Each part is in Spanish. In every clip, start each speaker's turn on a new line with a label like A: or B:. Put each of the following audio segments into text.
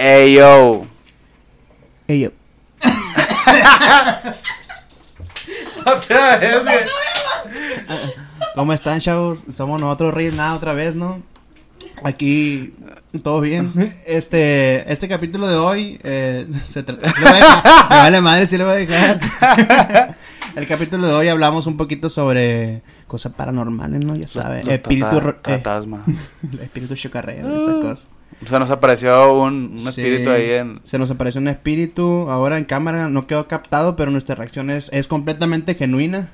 A: Ey, yo.
B: Ey, yo.
A: Otra vez, güey.
B: ¿Cómo están, chavos? Somos nosotros Reyes Nada otra vez, ¿no? Aquí, todo bien. Este, este capítulo de hoy, eh, se tra- sí lo voy a dejar. Me vale madre si lo voy a dejar. El capítulo de hoy hablamos un poquito sobre cosas paranormales, ¿no? Ya saben.
A: Los
B: Espíritu, ro- eh,
A: Fantasma.
B: espíritu chocarrero, estas cosas.
A: Se nos apareció un, un
B: Sí.
A: espíritu ahí en.
B: Se nos apareció un espíritu. Ahora en cámara no quedó captado, pero nuestra reacción es, es completamente genuina.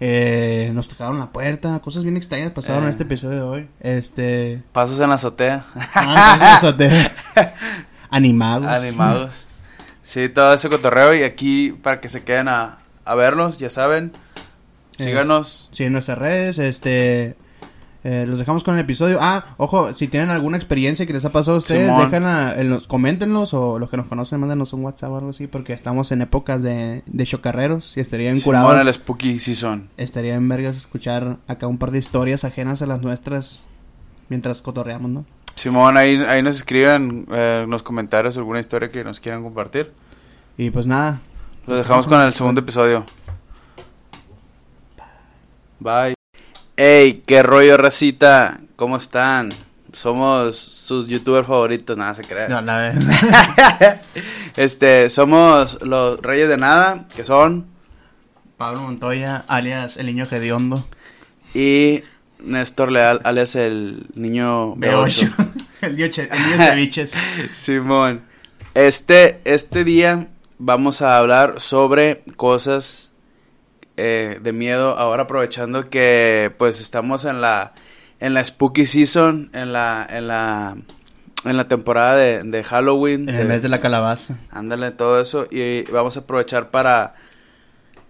B: Eh, nos tocaron la puerta, cosas bien extrañas pasaron
A: Eh.
B: en este episodio de hoy. Este.
A: Pasos en la azotea.
B: Ah, entonces, azotea. Animados.
A: Animados. Sí, todo ese cotorreo. Y aquí, para que se queden a, a verlos, ya saben.
B: Eh.
A: Síganos.
B: Sí, en nuestras redes, este. Eh, los dejamos con el episodio. Ah, ojo, si tienen alguna experiencia que les ha pasado a ustedes,
A: Simón.
B: déjenla, en los, coméntenlos o los que nos conocen, mándenos un WhatsApp o algo así, porque estamos en épocas de, de chocarreros y estaría bien curado.
A: Spooky Season.
B: Estaría en vergas escuchar acá un par de historias ajenas a las nuestras mientras cotorreamos, ¿no?
A: Simón, ahí, ahí nos escriben eh, en los comentarios alguna historia que nos quieran compartir.
B: Y pues nada,
A: Los dejamos con el segundo episodio. Bye. Ey, qué rollo, racita. ¿Cómo están? Somos sus youtubers favoritos, nada se cree.
B: no, verdad.
A: Este, somos los Reyes de Nada, que son,
B: Pablo Montoya, alias el niño hediondo.
A: y Néstor Leal, alias el niño
B: B8.
A: B8.
B: el niño, el niño ceviches.
A: Simón. Este, este día vamos a hablar sobre cosas eh, de miedo. Ahora aprovechando que pues estamos en la en la spooky season, en la en la en la temporada de, de Halloween.
B: En el mes de la calabaza.
A: Ándale, todo eso. Y vamos a aprovechar para,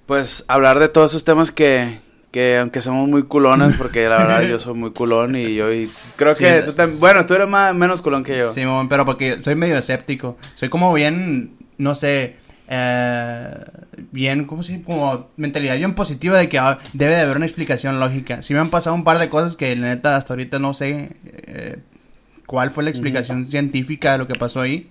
A: pues, hablar de todos esos temas que, que aunque somos muy culones, porque la verdad yo soy muy culón y yo y creo
B: Sí.
A: que tú también, bueno, tú eres más, menos culón que yo.
B: Sí, pero porque soy medio escéptico. Soy como bien, no sé, eh, bien, ¿cómo se dice? Como mentalidad bien positiva de que ah, debe de haber una explicación lógica. Sí me han pasado un par de cosas que la neta hasta ahorita no sé eh, cuál fue la explicación científica de lo que pasó ahí.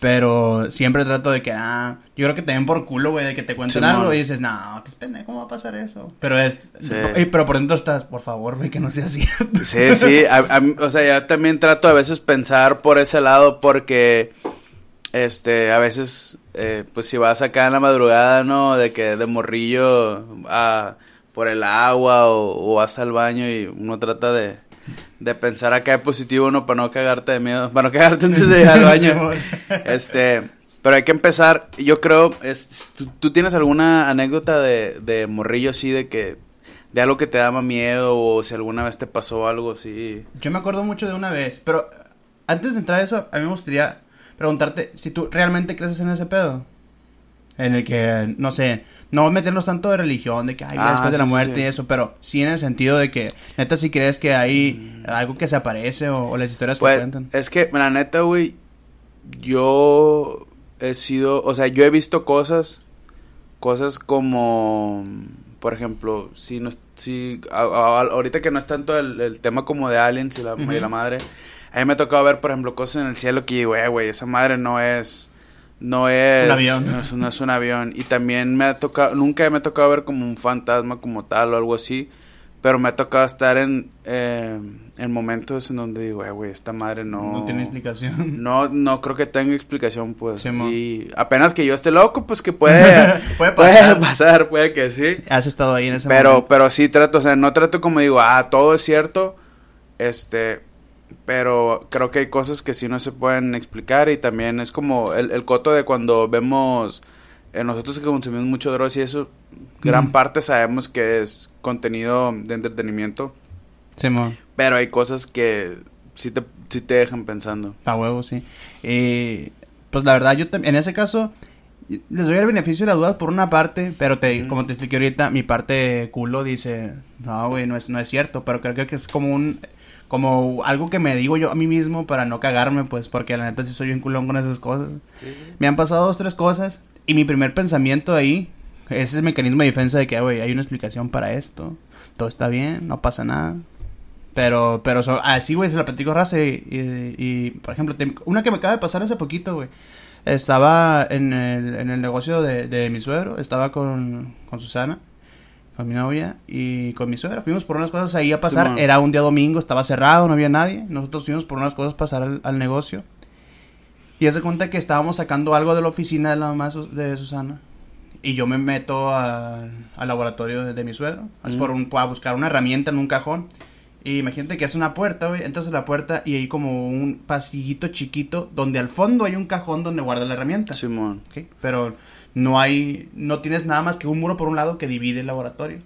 B: Pero siempre trato de que, ah, yo creo que den por culo, güey, de que te cuenten
A: Simón.
B: algo y dices, no, pendejo, ¿cómo va a pasar eso? Pero es,
A: Sí.
B: y- pero por dentro estás, por favor, güey, que no sea cierto.
A: Sí, sí, a- a o sea, yo también trato a veces pensar por ese lado porque, este, a veces, eh, pues si vas acá en la madrugada, ¿no? De que de morrillo a, por el agua o, o vas al baño y uno trata de, de pensar acá de positivo, ¿no? Para no cagarte de miedo, para no cagarte antes de ir al baño. Este, pero hay que empezar, yo creo, es, ¿tú, tú tienes alguna anécdota de, de morrillo así de que, de algo que te daba miedo o si alguna vez te pasó algo así?
B: Yo me acuerdo mucho de una vez, pero antes de entrar a eso, a mí me gustaría preguntarte si tú realmente crees en ese pedo. En el que, no sé, no meternos tanto de religión, de que hay
A: Ah,
B: después de
A: sí,
B: la muerte
A: sí.
B: y eso, pero sí en el sentido de que, neta, si crees que hay algo que se aparece o, o las historias que
A: Pues,
B: cuentan.
A: es que, la neta, güey, yo he sido, o sea, yo he visto cosas, cosas como, por ejemplo, si no, si, a- a- ahorita que no es tanto el, el tema como de aliens y la, y
B: Ujú.
A: la madre, a mí me ha tocado ver, por ejemplo, cosas en el cielo que digo, eh, güey, esa madre no es, no es,
B: Un avión.
A: no es, no es un avión, y también me ha tocado, nunca me ha tocado ver como un fantasma como tal o algo así, pero me ha tocado estar en, eh, en momentos en donde digo, eh, güey, esta madre no...
B: No tiene explicación.
A: No, no creo que tenga explicación, pues.
B: Sí,
A: y apenas que yo esté loco, pues que puede,
B: Puede
A: puede
B: pasar.
A: pasar, puede que sí.
B: Has estado ahí en ese
A: Pero,
B: momento.
A: pero sí trato, o sea, no trato como digo, ah, todo es cierto, este, pero creo que hay cosas que sí no se pueden explicar y también es como el, el coto de cuando vemos, eh, nosotros que consumimos mucho drogas y eso, gran parte sabemos que es contenido de entretenimiento,
B: Simón.
A: pero hay cosas que sí te, sí te dejan pensando.
B: A huevo, sí. Y pues la verdad, yo en ese caso les doy el beneficio de la duda por una parte, pero te, como te expliqué ahorita, mi parte culo dice, no, güey, no es, no es cierto, pero creo que es como un, como algo que me digo yo a mí mismo para no cagarme, pues, porque la neta sí soy un culón con esas cosas. Me han pasado dos, tres cosas, y mi primer pensamiento ahí, es el mecanismo de defensa de que, güey, hay una explicación para esto, todo está bien, no pasa nada. Pero, pero so- así, güey, se la platico raza y, y, y, por ejemplo, te- una que me acaba de pasar hace poquito, güey. Estaba en el, en el negocio de, de mi suegro, estaba con, con Susana, con mi novia y con mi suegra. Fuimos por unas cosas ahí a pasar. Era un día domingo, estaba cerrado, no había nadie. Nosotros fuimos por unas cosas a pasar al, al negocio. Y hace cuenta que estábamos sacando algo de la oficina de la mamá de Susana. Y yo me meto a- al laboratorio de, de mi suegro. Es
A: Mm.
B: por un, a buscar una herramienta en un cajón. Y imagínate que es una puerta, güey. Entras a la puerta y hay como un pasillito chiquito donde al fondo hay un cajón donde guarda la herramienta.
A: Simón.
B: Pero no hay, no tienes nada más que un muro por un lado que divide el laboratorio.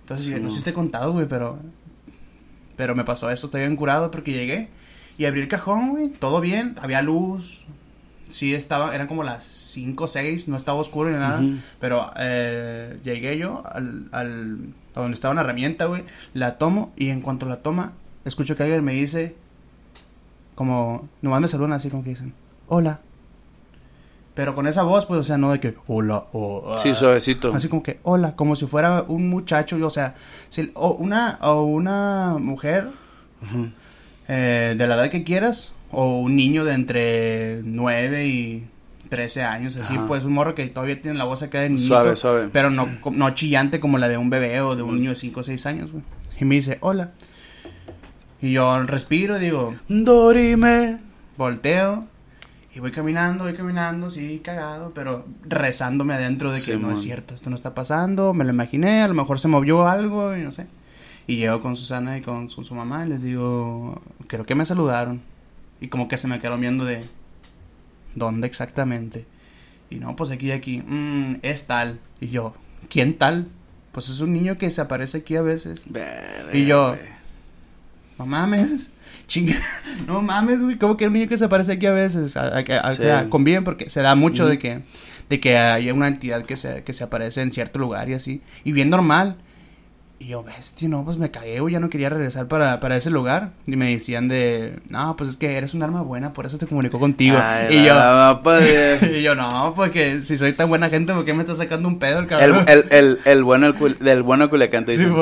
B: Entonces, no sé si te he contado, güey, pero, pero me pasó eso, estoy bien curado porque llegué y abrí el cajón, güey, todo bien, había luz, sí estaba, eran como las 5 o 6, no estaba oscuro ni nada, pero eh, llegué yo al, al, a donde estaba una herramienta, güey, la tomo y en cuanto la toma, escucho que alguien me dice, como, nomás me saludan así como que dicen, hola. Pero con esa voz, pues, o sea, no de que, hola, o...
A: Sí, suavecito.
B: Así como que, hola, como si fuera un muchacho, o sea, si- o una, o una mujer eh, de la edad que quieras, o un niño de entre 9 y 13 años, así,
A: Ajá.
B: pues un morro que todavía tiene la voz acá de niñito,
A: Suave, suave.
B: pero no, no chillante como la de un bebé o de un niño de 5 o 6 años, güey. Y me dice, hola. Y yo respiro y digo,
A: Dorime.
B: volteo y voy caminando, voy caminando, sí, cagado, pero rezándome adentro de que no es cierto, esto no está pasando, me lo imaginé, a lo mejor se movió algo y no sé. Y llego con Susana y con su, su mamá y les digo, creo que me saludaron. Y como que se me quedaron viendo de, ¿dónde exactamente? Y no, pues aquí y aquí, "Mm, es tal. Y yo, ¿quién tal? Pues es un niño que se aparece aquí a veces. Y yo-. No mames. Chinga. No mames, güey. Como que un niño que se aparece aquí a veces. A, a- a-
A: Sí.
B: conviven porque se da mucho de que de que hay una entidad que se, que se aparece en cierto lugar y así. Y bien normal. Y yo, bestia, no, pues me cagué, güey. Ya no quería regresar para, para ese lugar. Y me decían de, no, pues es que eres un arma buena, por eso te comunicó contigo.
A: Ay,
B: y yo,
A: pues,
B: y yo, no, porque si soy tan buena gente, ¿por qué me está sacando un pedo el cabrón?
A: el, el, el bueno el cul- del bueno Culiacán te
B: Sí,
A: dicen.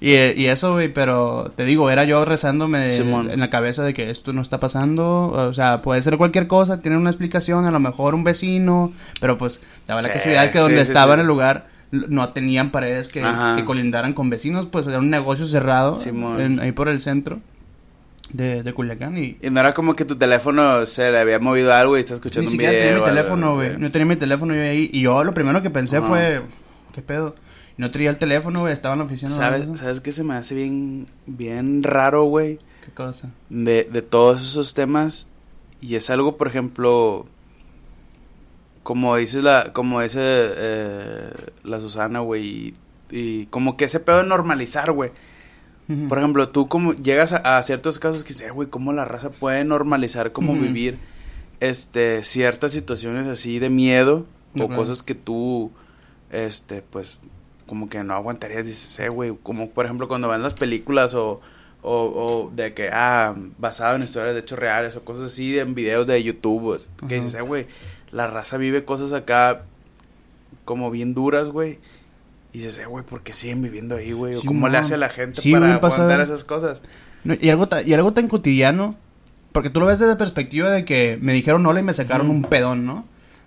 B: Y, y eso, güey, pero te digo, era yo rezándome
A: Simón.
B: en la cabeza de que esto no está pasando. O sea, puede ser cualquier cosa, tiene una explicación, a lo mejor un vecino, pero pues daba la casualidad que donde estaba en el lugar no tenían paredes que, que colindaran con vecinos, pues era un negocio cerrado en- ahí por el centro de, de Culiacán y...
A: Y no era como que tu teléfono se le había movido algo y estás escuchando
B: Ni
A: un
B: siquiera
A: video.
B: tenía mi teléfono, güey. No tenía mi teléfono yo ahí. Y yo lo primero que pensé
A: Ajá.
B: fue, ¿qué pedo? No tenía el teléfono, güey. Estaba en la oficina.
A: ¿Sabes,
B: ¿no?
A: ¿Sabes qué se me hace bien, bien raro, güey?
B: ¿Qué cosa?
A: De, de todos esos temas. Y es algo, por ejemplo, como dice la, como dice eh, la Susana, güey, y, y como que ese pedo de normalizar, güey. Por ejemplo, tú como llegas a, a ciertos casos que dices, "Eh, güey, cómo la raza puede normalizar, cómo vivir este ciertas situaciones así de miedo o cosas que tú este pues como que no aguantarías, dices, eh, güey, como por ejemplo cuando van las películas o, o, o de que, ah, basado en historias de hechos reales o cosas así en videos de YouTube, pues, que dices, eh, güey, la raza vive cosas acá como bien duras, güey. Y dices, eh, güey, ¿por qué siguen viviendo ahí, güey?
B: Sí,
A: cómo le hace a la gente
B: Sí,
A: para aguantar esas cosas.
B: No, y, algo y algo tan cotidiano, porque tú lo ves desde la perspectiva de que me dijeron hola y me sacaron un pedón, ¿no?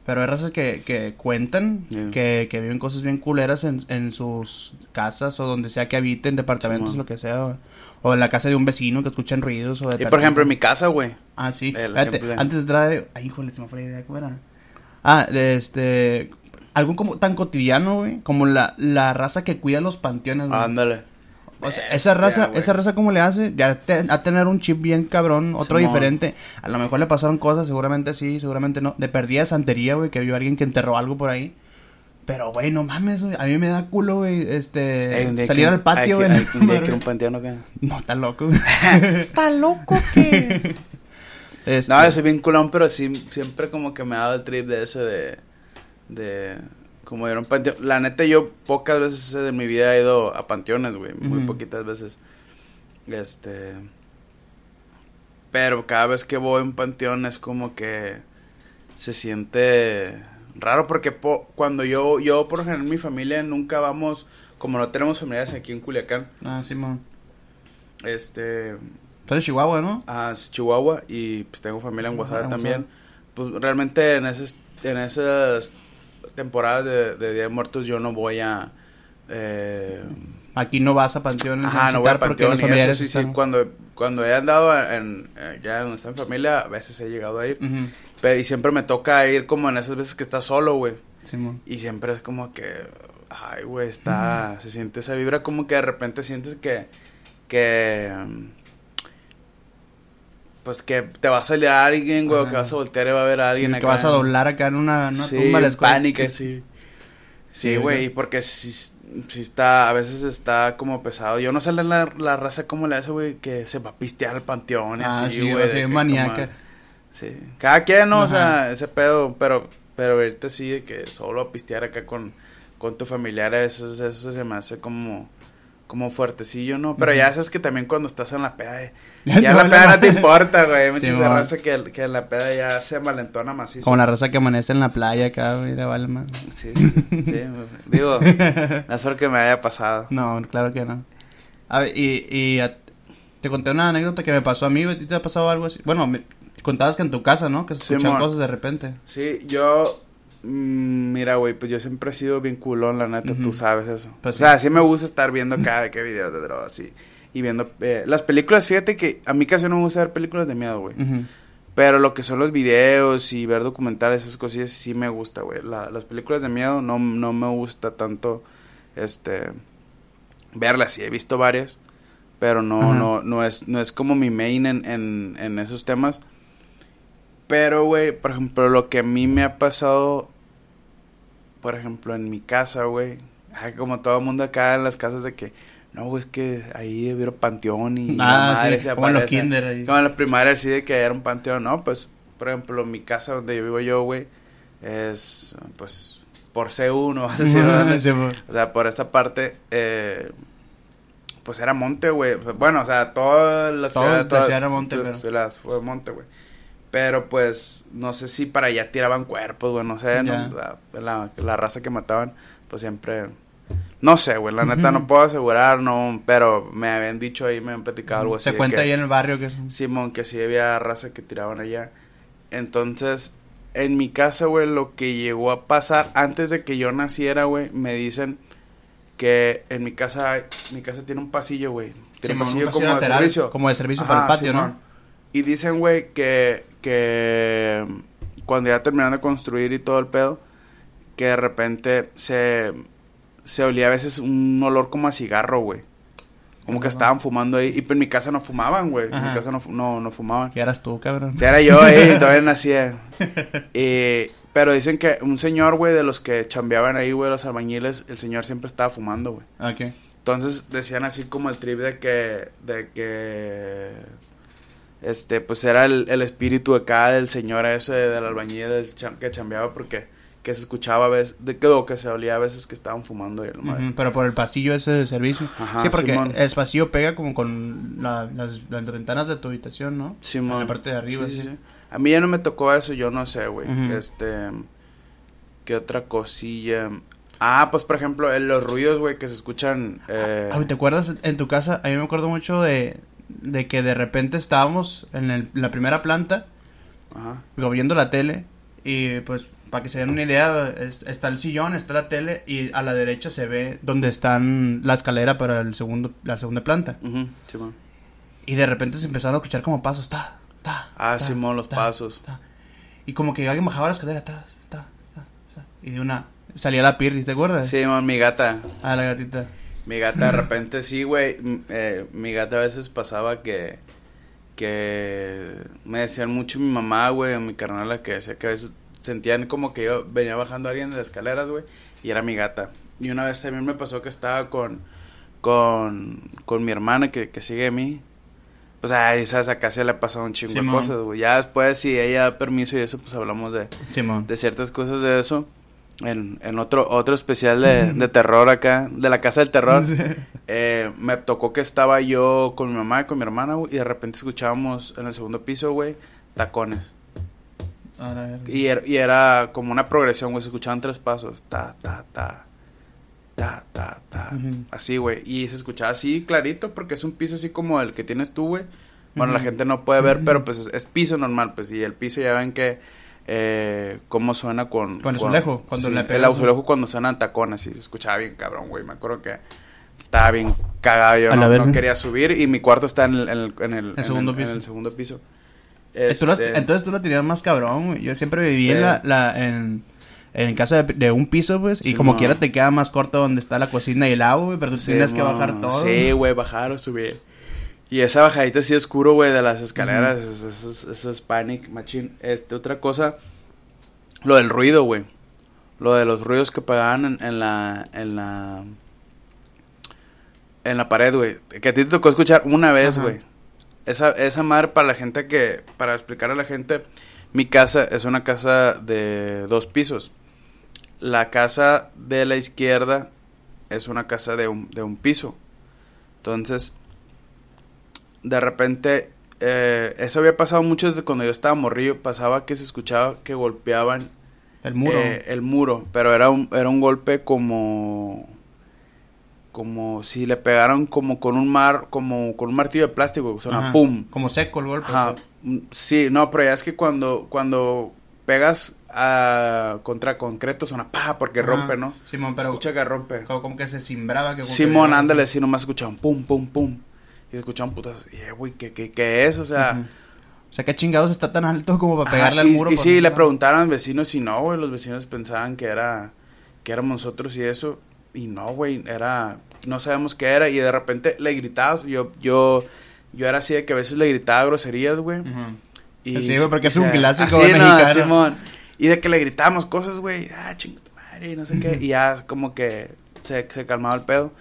B: Pero hay razas que, que cuentan
A: Yeah.
B: que, que viven cosas bien culeras en, en sus casas o donde sea que habiten, departamentos,
A: Simón.
B: lo que sea. O, o en la casa de un vecino que escuchan ruidos. O de
A: Y por ejemplo, en mi casa, güey.
B: Ah, sí.
A: De-
B: antes de de- Ay, híjole, se me fue la idea. ¿Cómo era? Ah, de este... Algo como tan cotidiano, güey. Como la, la raza que cuida los panteones, güey.
A: Ándale.
B: O sea, esa raza, esa raza cómo le hace, ya te- a tener un chip bien cabrón, otro
A: Simón.
B: diferente. A lo mejor le pasaron cosas, seguramente sí, seguramente no. De perdida de santería, güey, que vio alguien que enterró algo por ahí. Pero, güey, no mames, güey. A mí me da culo, güey, este...
A: Ey,
B: salir
A: que-
B: al patio, güey.
A: que- Un que.
B: No, está loco, güey.
A: ¿Está loco qué?
B: Este,
A: No, yo soy bien culón, pero sí, siempre como que me ha dado el trip de ese de... De... Como ir a un panteón. La neta, yo pocas veces de mi vida he ido a panteones, güey. Muy
B: Ujú.
A: poquitas veces. Este... Pero cada vez que voy a un panteón es como que... Se siente raro porque po- cuando yo, yo por ejemplo en mi familia nunca vamos, como no tenemos familiares aquí en Culiacán,
B: Ah, Simón.
A: Este,
B: Tú eres Chihuahua, ¿no?
A: a Chihuahua y pues tengo familia en
B: Ah,
A: Guasave
B: en
A: también. Pues realmente en esas, en esas temporadas de, de Día de Muertos yo no voy a... Eh,
B: Aquí no vas a panteones
A: ajá, no voy a y eso, sí, sí.
B: están-
A: Cuando, cuando he andado en, eh, ya donde está en familia, a veces he llegado a ir. Pero y siempre me toca ir como en esas veces que estás solo, güey.
B: Simón.
A: Y siempre es como que, ay, güey, está, se siente esa vibra como que de repente sientes que, que, pues que te va a salir alguien, güey, o que vas a voltear y va a haber alguien
B: Sí,
A: acá.
B: que vas a doblar acá en una, una
A: sí,
B: tumba de la escuela.
A: pánica, sí.
B: Sí,
A: Sí, güey, y porque si, si está, a veces está como pesado. Yo no sé la, la raza como le hace, güey, que se va a pistear al panteón y
B: Ah,
A: así,
B: sí,
A: güey.
B: así
A: que
B: maníaca.
A: como- Sí. Cada quien, ¿no? O sea, ese pedo, pero, pero ahorita sí de que solo a pistear acá con, con tu familiar, a veces eso se me hace como, como fuertecillo, ¿no? Pero ya sabes que también cuando estás en la peda, eh,
B: Ya te
A: la peda no te importa, güey. Hay mucha
B: Sí,
A: raza que, que en la peda ya se malentona macizo.
B: Como la raza que amanece en la playa acá, güey, le vale más.
A: Sí, sí, sí, digo, no es porque me haya pasado.
B: No, claro que no. A ver, y, y a- te conté una anécdota que me pasó a mí, güey. ¿A ti te ha pasado algo así? Bueno, me contabas que en tu casa, ¿no? Que se escuchan cosas de repente.
A: Sí, yo. Mm, Mira, güey, pues yo siempre he sido bien culón, la neta, tú sabes eso.
B: Pues
A: o sea,
B: sí.
A: sí me gusta estar viendo cada que videos de drogas y, y viendo eh, las películas. Fíjate que a mí casi no me gusta ver películas de miedo, güey. Pero lo que son los videos y ver documentales, esas cosillas, sí me gusta, güey. La- las películas de miedo no, no me gusta tanto, este, verlas. Sí, he visto varias, pero no, no, no es, no es como mi main en, en, en esos temas. Pero, güey, por ejemplo, lo que a mí me ha pasado, por ejemplo, en mi casa, güey, como todo el mundo acá en las casas de que, no, güey, es que ahí hubiera panteón y
B: Ah,
A: madre
B: sí, como en los kinder ahí.
A: Como en la primaria, así de que era un panteón, ¿no? Pues, por ejemplo, mi casa donde yo vivo yo, güey, es, pues, por C1, vas a decir, O sea, por esa parte, eh, pues era monte, güey. Bueno, o sea, toda la
B: Todo
A: ciudad...
B: ciudad era monte, pero-
A: ciudad fue monte, güey. Pero, pues, no sé si para allá tiraban cuerpos, güey, no sé, ¿no? La, la, la raza que mataban, pues siempre... No sé, güey, la neta no puedo asegurar, no, pero me habían dicho ahí, me habían platicado algo así.
B: Se cuenta
A: que-
B: ahí en el barrio que es...
A: Simón, que sí había raza que tiraban allá. Entonces, en mi casa, güey, lo que llegó a pasar antes de que yo naciera, güey, me dicen que en mi casa, mi casa tiene un pasillo, güey. Tiene un pasillo
B: un
A: como
B: lateral,
A: de servicio.
B: Como de servicio
A: Ajá,
B: para el patio. ¿no?
A: Y dicen, güey, que, que cuando ya terminaron de construir y todo el pedo, que de repente se, se olía a veces un olor como a cigarro, güey. Como que estaban fumando ahí. Y pues en mi casa no fumaban, güey. En mi casa no, no, no fumaban.
B: Que eras tú, cabrón.
A: Si era yo ahí, todavía nacía. Y- pero dicen que un señor, güey, de los que chambeaban ahí, güey, los albañiles, el señor siempre estaba fumando, güey.
B: Ok.
A: Entonces decían así como el trip de que, de que, este, pues era el, el espíritu acá del señor ese, del albañil del cham- que chambeaba porque que se escuchaba a veces, de que, o que se olía a veces que estaban fumando y la madre.
B: Pero por el pasillo ese de servicio.
A: Ajá,
B: sí, porque
A: Simón.
B: el pasillo pega como con la- las, las ventanas de tu habitación, ¿no?
A: Simón.
B: En la parte de arriba,
A: Sí, sí. A mí ya no me tocó eso, yo no sé, güey. Este, ¿qué otra cosilla? Ah, pues por ejemplo, los ruidos, güey, que se escuchan. Eh...
B: Ah, ¿te acuerdas en tu casa? A mí me acuerdo mucho de, de que de repente estábamos en el- la primera planta,
A: Ajá.
B: viendo la tele, y pues, para que se den una idea, es- está el sillón, está la tele, y a la derecha se ve donde están la escalera para el segundo, la segunda planta. Y de repente se empezaron a escuchar como pasos, ta, ta.
A: Ah,
B: ta,
A: Simón, los
B: ta,
A: pasos.
B: ta. Y como que alguien bajaba la escalera, ta, ta, ta, ta. Y de una, salía la Pirri, ¿te acuerdas?
A: Sí, man, mi gata.
B: Ah, la gatita.
A: Mi gata de repente sí, güey. eh, mi gata a veces pasaba que. Que me decían mucho mi mamá, güey, o mi carnala, que decía que a veces sentían como que yo venía bajando a alguien de las escaleras, güey, y era mi gata. Y una vez también me pasó que estaba con. Con. Con mi hermana que, que sigue a mí. O sea, esas acá se le ha pasado un chingo de cosas, güey. Ya después, si ella da permiso y eso, pues hablamos de,
B: Simón.
A: de ciertas cosas de eso. En, en otro, otro especial de, de terror acá, de la casa del terror.
B: Sí.
A: Eh, me tocó que estaba yo con mi mamá y con mi hermana, güey, y de repente escuchábamos en el segundo piso, güey, tacones.
B: A la verga.
A: Y, er- y era como una progresión, güey, se escuchaban tres pasos. Ta, ta, ta. ta, ta, ta. Así, güey. Y se escuchaba así clarito porque es un piso así como el que tienes tú, güey. Bueno, la gente no puede ver, pero pues es, es piso normal, pues. Y el piso ya ven que... Eh, cómo suena con...
B: Con azulejo, cuando
A: sí,
B: le
A: El azulejo cuando suena en tacones, y se escuchaba bien cabrón, güey. Me acuerdo que estaba bien cagado. Yo no, no quería subir y mi cuarto está en el, en el, en el, en
B: segundo
A: en
B: piso.
A: el segundo piso.
B: Eh, tú
A: Este,
B: entonces tú lo tenías más cabrón, güey. Yo siempre viví en la, la- en, en casa de, de un piso, pues, y como
A: mo.
B: quiera te queda más corto donde está la cocina y el agua, güey, pero tú
A: Sí,
B: tienes que bajar todo.
A: Sí, güey, bajar o subir. Y esa bajadita así oscuro, güey, de las escaleras, eso, eso es- eso es panic, machine. Este, otra cosa, lo del ruido, güey. Lo de los ruidos que pagaban en, en la, en la, en la pared, güey. Que a ti te tocó escuchar una vez, güey. Esa, esa madre para la gente que, para explicar a la gente, mi casa es una casa de dos pisos. La casa de la izquierda es una casa de un, de un piso. Entonces, de repente, eh, eso había pasado mucho desde cuando yo estaba morrillo. Pasaba que se escuchaba que golpeaban
B: El muro.
A: eh, el muro, pero era un, era un golpe como como si le pegaron como con un mar, como con un martillo de plástico, o
B: Ajá.
A: pum.
B: Como seco el golpe.
A: Ajá. Mm, Sí, no, pero ya es que cuando cuando pegas a contra concreto suena pa porque
B: Ajá.
A: rompe, ¿no?
B: Simón,
A: Se
B: pero
A: escucha que rompe.
B: como, como que se cimbraba. Que
A: Simón, ándale, sí, nomás escuchaban pum, pum, pum. Y se escuchaban putas. Y, eh, güey, ¿qué, qué, qué es? O sea.
B: O sea, ¿qué chingados está tan alto como para
A: Ajá,
B: pegarle al
A: y,
B: muro?
A: Y sí, le preguntaron a los vecinos y no, güey, los vecinos pensaban que era que éramos nosotros y eso y no, güey, era no sabemos qué era y de repente le gritabas, yo yo yo era así de que a veces le gritaba groserías, güey.
B: Ujú.
A: Y
B: Sí, güey, porque
A: y
B: es un clásico
A: así, no. Simón. Y de que le gritábamos cosas, güey, ah, chinga tu madre, y no sé qué, y ya como que se, se calmaba el pedo.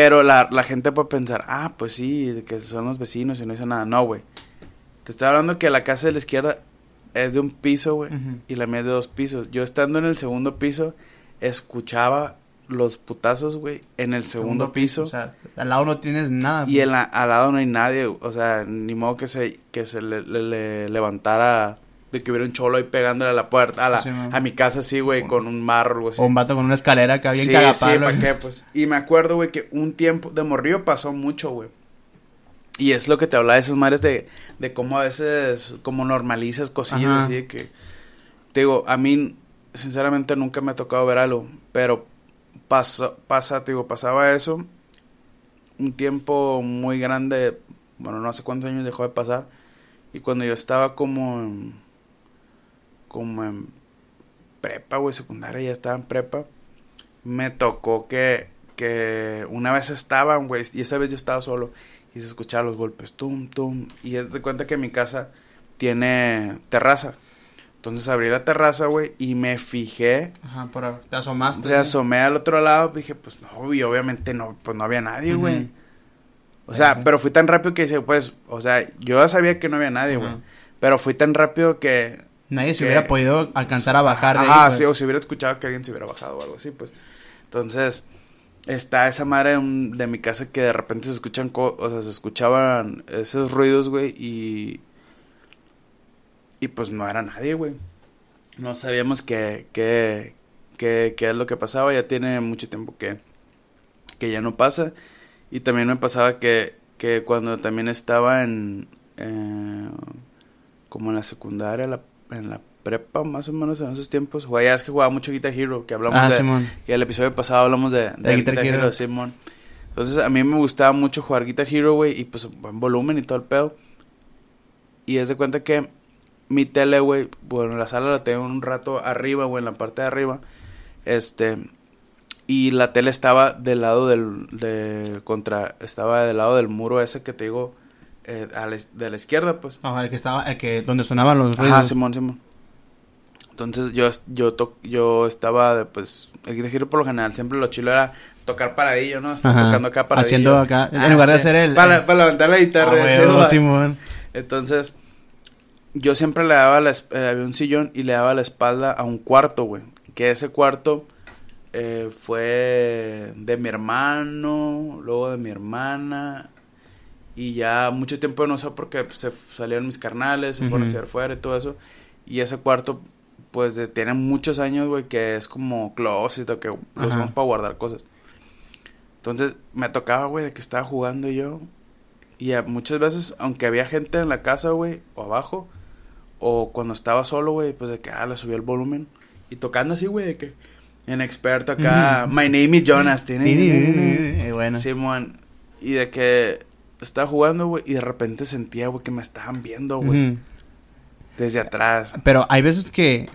A: Pero la, la gente puede pensar, ah, pues sí, que son los vecinos y no hizo nada. No, güey. Te estoy hablando que la casa de la izquierda es de un piso, güey, y la mía es de dos pisos. Yo estando en el segundo piso, escuchaba los putazos, güey, en el segundo, piso.
B: O sea, al lado no tienes nada.
A: Y en la, al lado no hay nadie, o sea, ni modo que se, que se le, le- le levantara de que hubiera un cholo ahí pegándole a la puerta, a, la,
B: Sí,
A: a mi casa así, güey, con un marro o algo así.
B: O un vato con una escalera acá bien
A: sí,
B: cagapalo.
A: sí, ¿para qué? Pues, y me acuerdo, güey, que un tiempo de morrillo pasó mucho, güey. Y es lo que te hablaba de esas madres de, de cómo a veces, como normalizas cosillas
B: Ajá.
A: así de que, te digo, a mí, sinceramente, nunca me ha tocado ver algo, pero pasa, pasa, te digo, pasaba eso, un tiempo muy grande, bueno, no sé cuántos años dejó de pasar, y cuando yo estaba como en, como en prepa, güey, secundaria, ya estaba en prepa, me tocó que, que una vez estaban, güey, y esa vez yo estaba solo, y se escuchaban los golpes, tum, tum, y es de cuenta que mi casa tiene terraza. Entonces abrí la terraza, güey, y me fijé
B: Ajá, pero te asomaste.
A: me asomé al otro lado, dije, pues no, y obviamente no, pues no había nadie, güey. O sea, pero fui tan rápido que dije, pues, o sea, yo ya sabía que no había nadie, güey. Pero fui tan rápido que...
B: Nadie se hubiera podido alcanzar a bajar de
A: Ajá,
B: ahí.
A: sí, o si hubiera escuchado que alguien se hubiera bajado o algo así, pues. Entonces, está esa madre de mi casa que de repente se escuchan, co- o sea, se escuchaban esos ruidos, güey, y... Y pues no era nadie, güey. No sabíamos qué, qué, qué, qué es lo que pasaba. Ya tiene mucho tiempo que, que ya no pasa. Y también me pasaba que, que cuando también estaba en... eh, como en la secundaria, la- en la prepa, más o menos en esos tiempos. Ya es que jugaba mucho Guitar Hero, que hablamos
B: Ah,
A: de...
B: Simón.
A: Que el episodio pasado hablamos de, de,
B: De Guitar Hero.
A: Simón. Entonces a mí me gustaba mucho jugar Guitar Hero, güey, y pues buen volumen y todo el pedo. Y es de cuenta que mi tele, güey, bueno, la sala la tengo un rato arriba, güey, en la parte de arriba. Este, y la tele estaba del lado del, de, contra, estaba del lado del muro ese que te digo, eh, a la de la izquierda, pues.
B: Ajá, el que estaba, el que, donde sonaban los ruidos.
A: Ajá, Simón, Simón. Entonces yo, yo, to- yo estaba, de, pues, el Guitar Hero por lo general, siempre lo chilo era tocar paradillo, ¿no? Estás
B: Ajá.
A: tocando acá paradillo.
B: Haciendo acá, en
A: Ah,
B: lugar de hacer el-
A: Para, para levantar la guitarra.
B: Ah. Simón.
A: Entonces, yo siempre le daba la, eh, había un sillón y le daba la espalda a un cuarto, güey. Que ese cuarto eh, fue de mi hermano, luego de mi hermana. Y ya mucho tiempo no sé porque pues, se salieron mis carnales, se fueron a
B: Ujú.
A: estudiar fuera y todo eso. Y ese cuarto pues de- tiene muchos años, güey, que es como closet o que lo usamos para guardar cosas. Entonces me tocaba, güey, de que estaba jugando yo. Y a- muchas veces, aunque había gente en la casa, güey, o abajo, o cuando estaba solo, güey, pues de que, ah, le subía el volumen. Y tocando así, güey, de que, en experto acá. My name is Jonas, tiene...
B: Bueno.
A: Simón, y de que estaba jugando, güey, y de repente sentía, güey, que me estaban viendo, güey, desde atrás.
B: Pero hay veces que,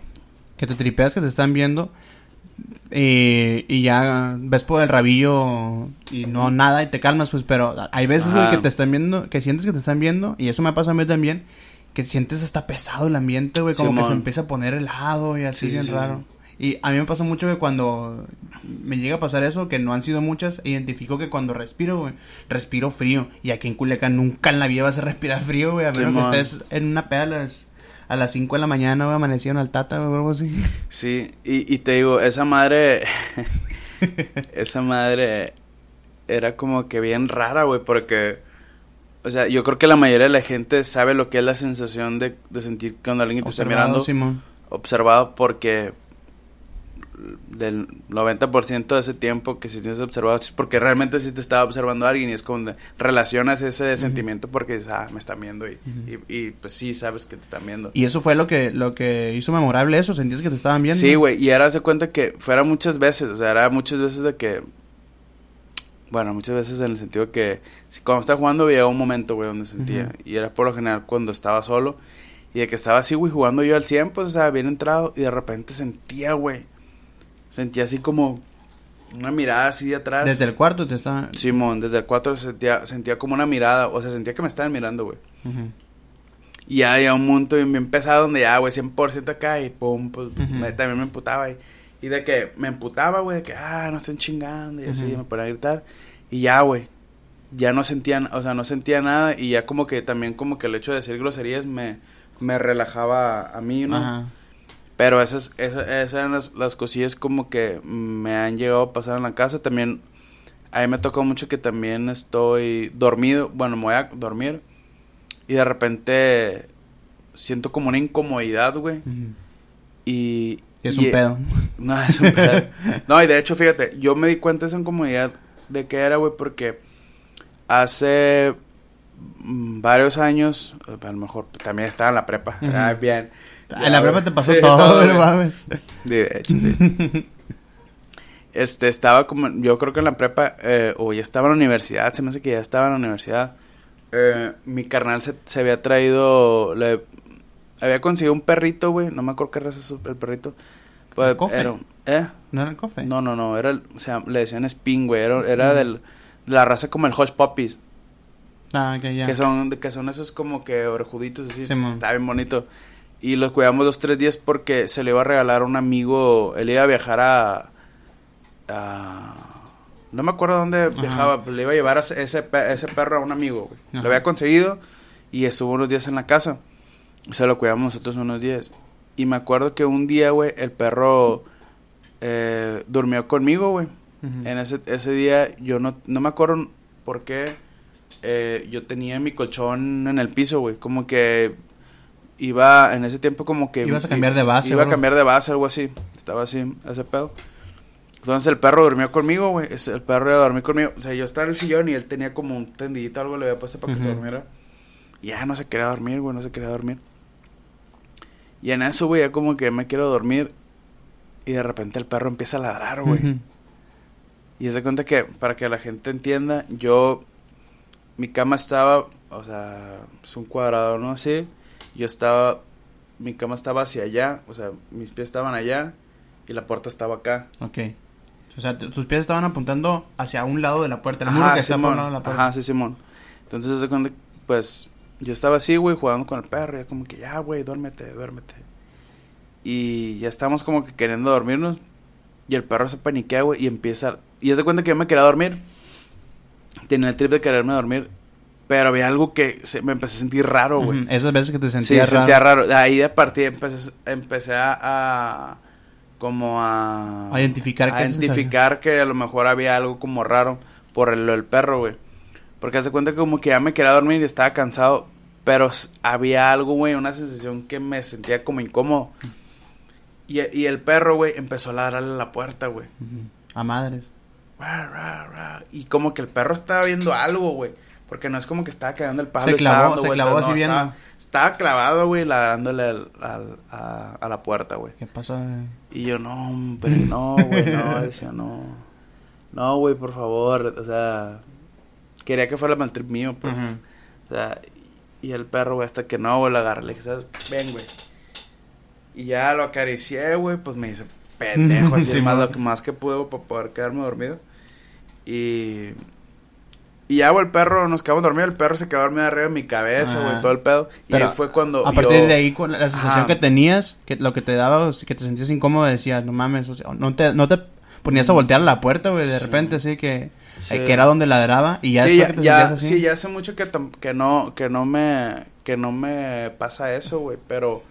B: que te tripeas que te están viendo eh, y ya ves por el rabillo y no nada y te calmas, pues, pero hay veces güey, que te están viendo, que sientes que te están viendo y eso me pasa a mí también, que sientes hasta pesado el ambiente, güey, como que se empieza a poner helado y así
A: Sí, sí,
B: bien
A: sí,
B: raro. Y a mí me pasa mucho que cuando me llega a pasar eso, que no han sido muchas, identifico que cuando respiro, güey, respiro frío. Y aquí en Culiacán nunca en la vida vas a respirar frío, güey, a menos
A: Simón.
B: que estés en una peda a las, a las 5 de la mañana, güey, amanecieron al tata, güey, o algo así.
A: Sí, y, y te digo, esa madre, esa madre era como que bien rara, güey, porque, o sea, yo creo que la mayoría de la gente sabe lo que es la sensación de, de sentir cuando alguien te está mirando,
B: Simón.
A: observado, porque del 90% de ese tiempo que si tienes observado porque realmente sí te estaba observando alguien y es como relacionas ese sentimiento porque dices, ah, me están viendo y,
B: Ujú.
A: y, y, pues sí, sabes que te están viendo.
B: Y eso fue lo que, lo que hizo memorable eso, sentías que te estaban viendo.
A: Sí, güey, y ahora se cuenta que fuera muchas veces, o sea, era muchas veces de que, bueno, muchas veces en el sentido que si cuando estaba jugando llegaba un momento, güey, donde sentía, y era por lo general cuando estaba solo, y de que estaba así, güey, jugando yo al 100, pues, o sea, bien entrado, y de repente sentía, güey, sentía así como una mirada así de atrás.
B: Desde el cuarto te estaban...
A: Simón, desde el 4 sentía, sentía como una mirada, o sea, sentía que me estaban mirando, güey. Y ya ya un punto bien bien pesado donde ya, güey, 100% acá y pum, pues me- también me emputaba. Y, y de que me emputaba, güey, de que, ah, no estén chingando y así, me ponía a gritar. Y ya, güey, ya no sentía, o sea, no sentía nada y ya como que también como que el hecho de decir groserías me, me relajaba a mí, ¿no?
B: Ajá.
A: Pero esas, esas, esas eran las, las cosillas como que me han llegado a pasar en la casa. También, a mí me tocó mucho que también estoy dormido, bueno, me voy a dormir y de repente siento como una incomodidad, güey. Y...
B: Y es
A: y-
B: un pedo.
A: No, es un pedo. No, y de hecho, fíjate, yo me di cuenta de esa incomodidad de que era, güey, porque hace mm, varios años, a lo mejor también estaba en la prepa. Ah, bien.
B: En la prepa te pasó
A: Sí,
B: todo, güey. mames.
A: De hecho, sí. Este, estaba como, yo creo que en la prepa, eh, o ya estaba en la universidad, se me hace que ya estaba en la universidad. Eh, mi carnal se, se había traído, le había conseguido un perrito, güey, no me acuerdo qué raza es el perrito. Pues,
B: ¿Cofe?
A: era- ¿Eh?
B: ¿No era el cofe?
A: No, no, no, era, el- o sea, le decían Spin, güey, era, era del, de la raza como el Hush Puppies,
B: Ah, que ya.
A: que son, que son esos como que orejuditos así,
B: Simón.
A: está bien bonito. Y los cuidamos dos, tres días porque se le iba a regalar a un amigo, él iba a viajar a, a- no me acuerdo dónde
B: Ajá.
A: viajaba, le iba a llevar a ese, ese pe- ese perro a un amigo. Lo había conseguido y estuvo unos días en la casa. Se lo cuidamos nosotros unos días. Y me acuerdo que un día, güey, el perro eh, durmió conmigo, güey. En ese, ese día yo no, no me acuerdo por qué eh, yo tenía mi colchón en el piso, güey. Como que iba en ese tiempo como que...
B: Ibas a cambiar de base,
A: Iba a cambiar de base, algo así. Estaba así, ese pedo. Entonces el perro durmió conmigo, güey. El perro iba a dormir conmigo. O sea, yo estaba en el sillón y él tenía como un tendidito, algo le había puesto para que se
B: Ujú.
A: durmiera. Y ya no se quería dormir, güey, no se quería dormir. Y en eso, güey, ya como que me quiero dormir. Y de repente el perro empieza a ladrar, güey.
B: Ujú.
A: Y se cuenta que, para que la gente entienda, yo, mi cama estaba, o sea, es un cuadrado, ¿no? Así, yo estaba, mi cama estaba hacia allá, o sea, mis pies estaban allá y la puerta estaba acá.
B: Ok. O sea, tus pies estaban apuntando hacia un lado de la puerta, el muro
A: Ajá,
B: que por un
A: Simón,
B: lado de la puerta.
A: ajá, sí, Simón. Entonces, que, pues, yo estaba así, güey, jugando con el perro, ya como que, ya, güey, duérmete, duérmete. Y ya estábamos como que queriendo dormirnos. Y el perro se paniquea, güey, y empieza... Y es de cuenta que yo me quería dormir. Tenía el trip de quererme dormir. Pero había algo que se, me empecé a sentir raro, güey.
B: Esas veces que te
A: Sí,
B: sentías raro.
A: sentía raro. De ahí de partida empecé, empecé a, a- como a...
B: A identificar
A: a identificar que a lo mejor había algo como raro por el, el perro, güey. Porque hace cuenta que como que ya me quería dormir y estaba cansado. Pero había algo, güey, una sensación que me sentía como incómodo. Y, y el perro, güey, empezó a ladrarle a la puerta, güey.
B: A madres.
A: Y como que el perro estaba viendo algo, güey. Porque no es como que estaba cagando el palo.
B: Se clavó, se clavó así viendo.
A: Estaba, clavado, güey, ladrándole al- al- a, a la puerta, güey.
B: ¿Qué pasa? güey?
A: Y yo, no, hombre, no, güey, no. Decía, no. No, güey, por favor. O sea, quería que fuera el maltrip mío, pues.
B: Ujú.
A: O sea, y el perro, güey, hasta que no, güey, lo agarré. Le dije, ¿sabes? Ven, güey. Y ya lo acaricié, güey, pues me dice, pendejo, así
B: Sí,
A: más, lo que más que pude para poder quedarme dormido. Y... Y ya, güey, el perro, nos quedamos dormidos, el perro se quedó dormido arriba de mi cabeza, güey,
B: Ah.
A: todo el pedo. Y
B: Pero
A: ahí fue cuando
B: A
A: yo-
B: partir de ahí, la sensación
A: Ajá.
B: que tenías, que lo que te daba, que te sentías incómodo, decías, no mames, o sea, no te, no te ponías a voltear a la puerta, güey, de
A: Sí.
B: repente, así que,
A: Sí.
B: eh, que era donde ladraba, y ya
A: sí, ya,
B: que te
A: ya-
B: sentías así.
A: sí, ya hace mucho que, que no que no me que no me pasa eso, güey, pero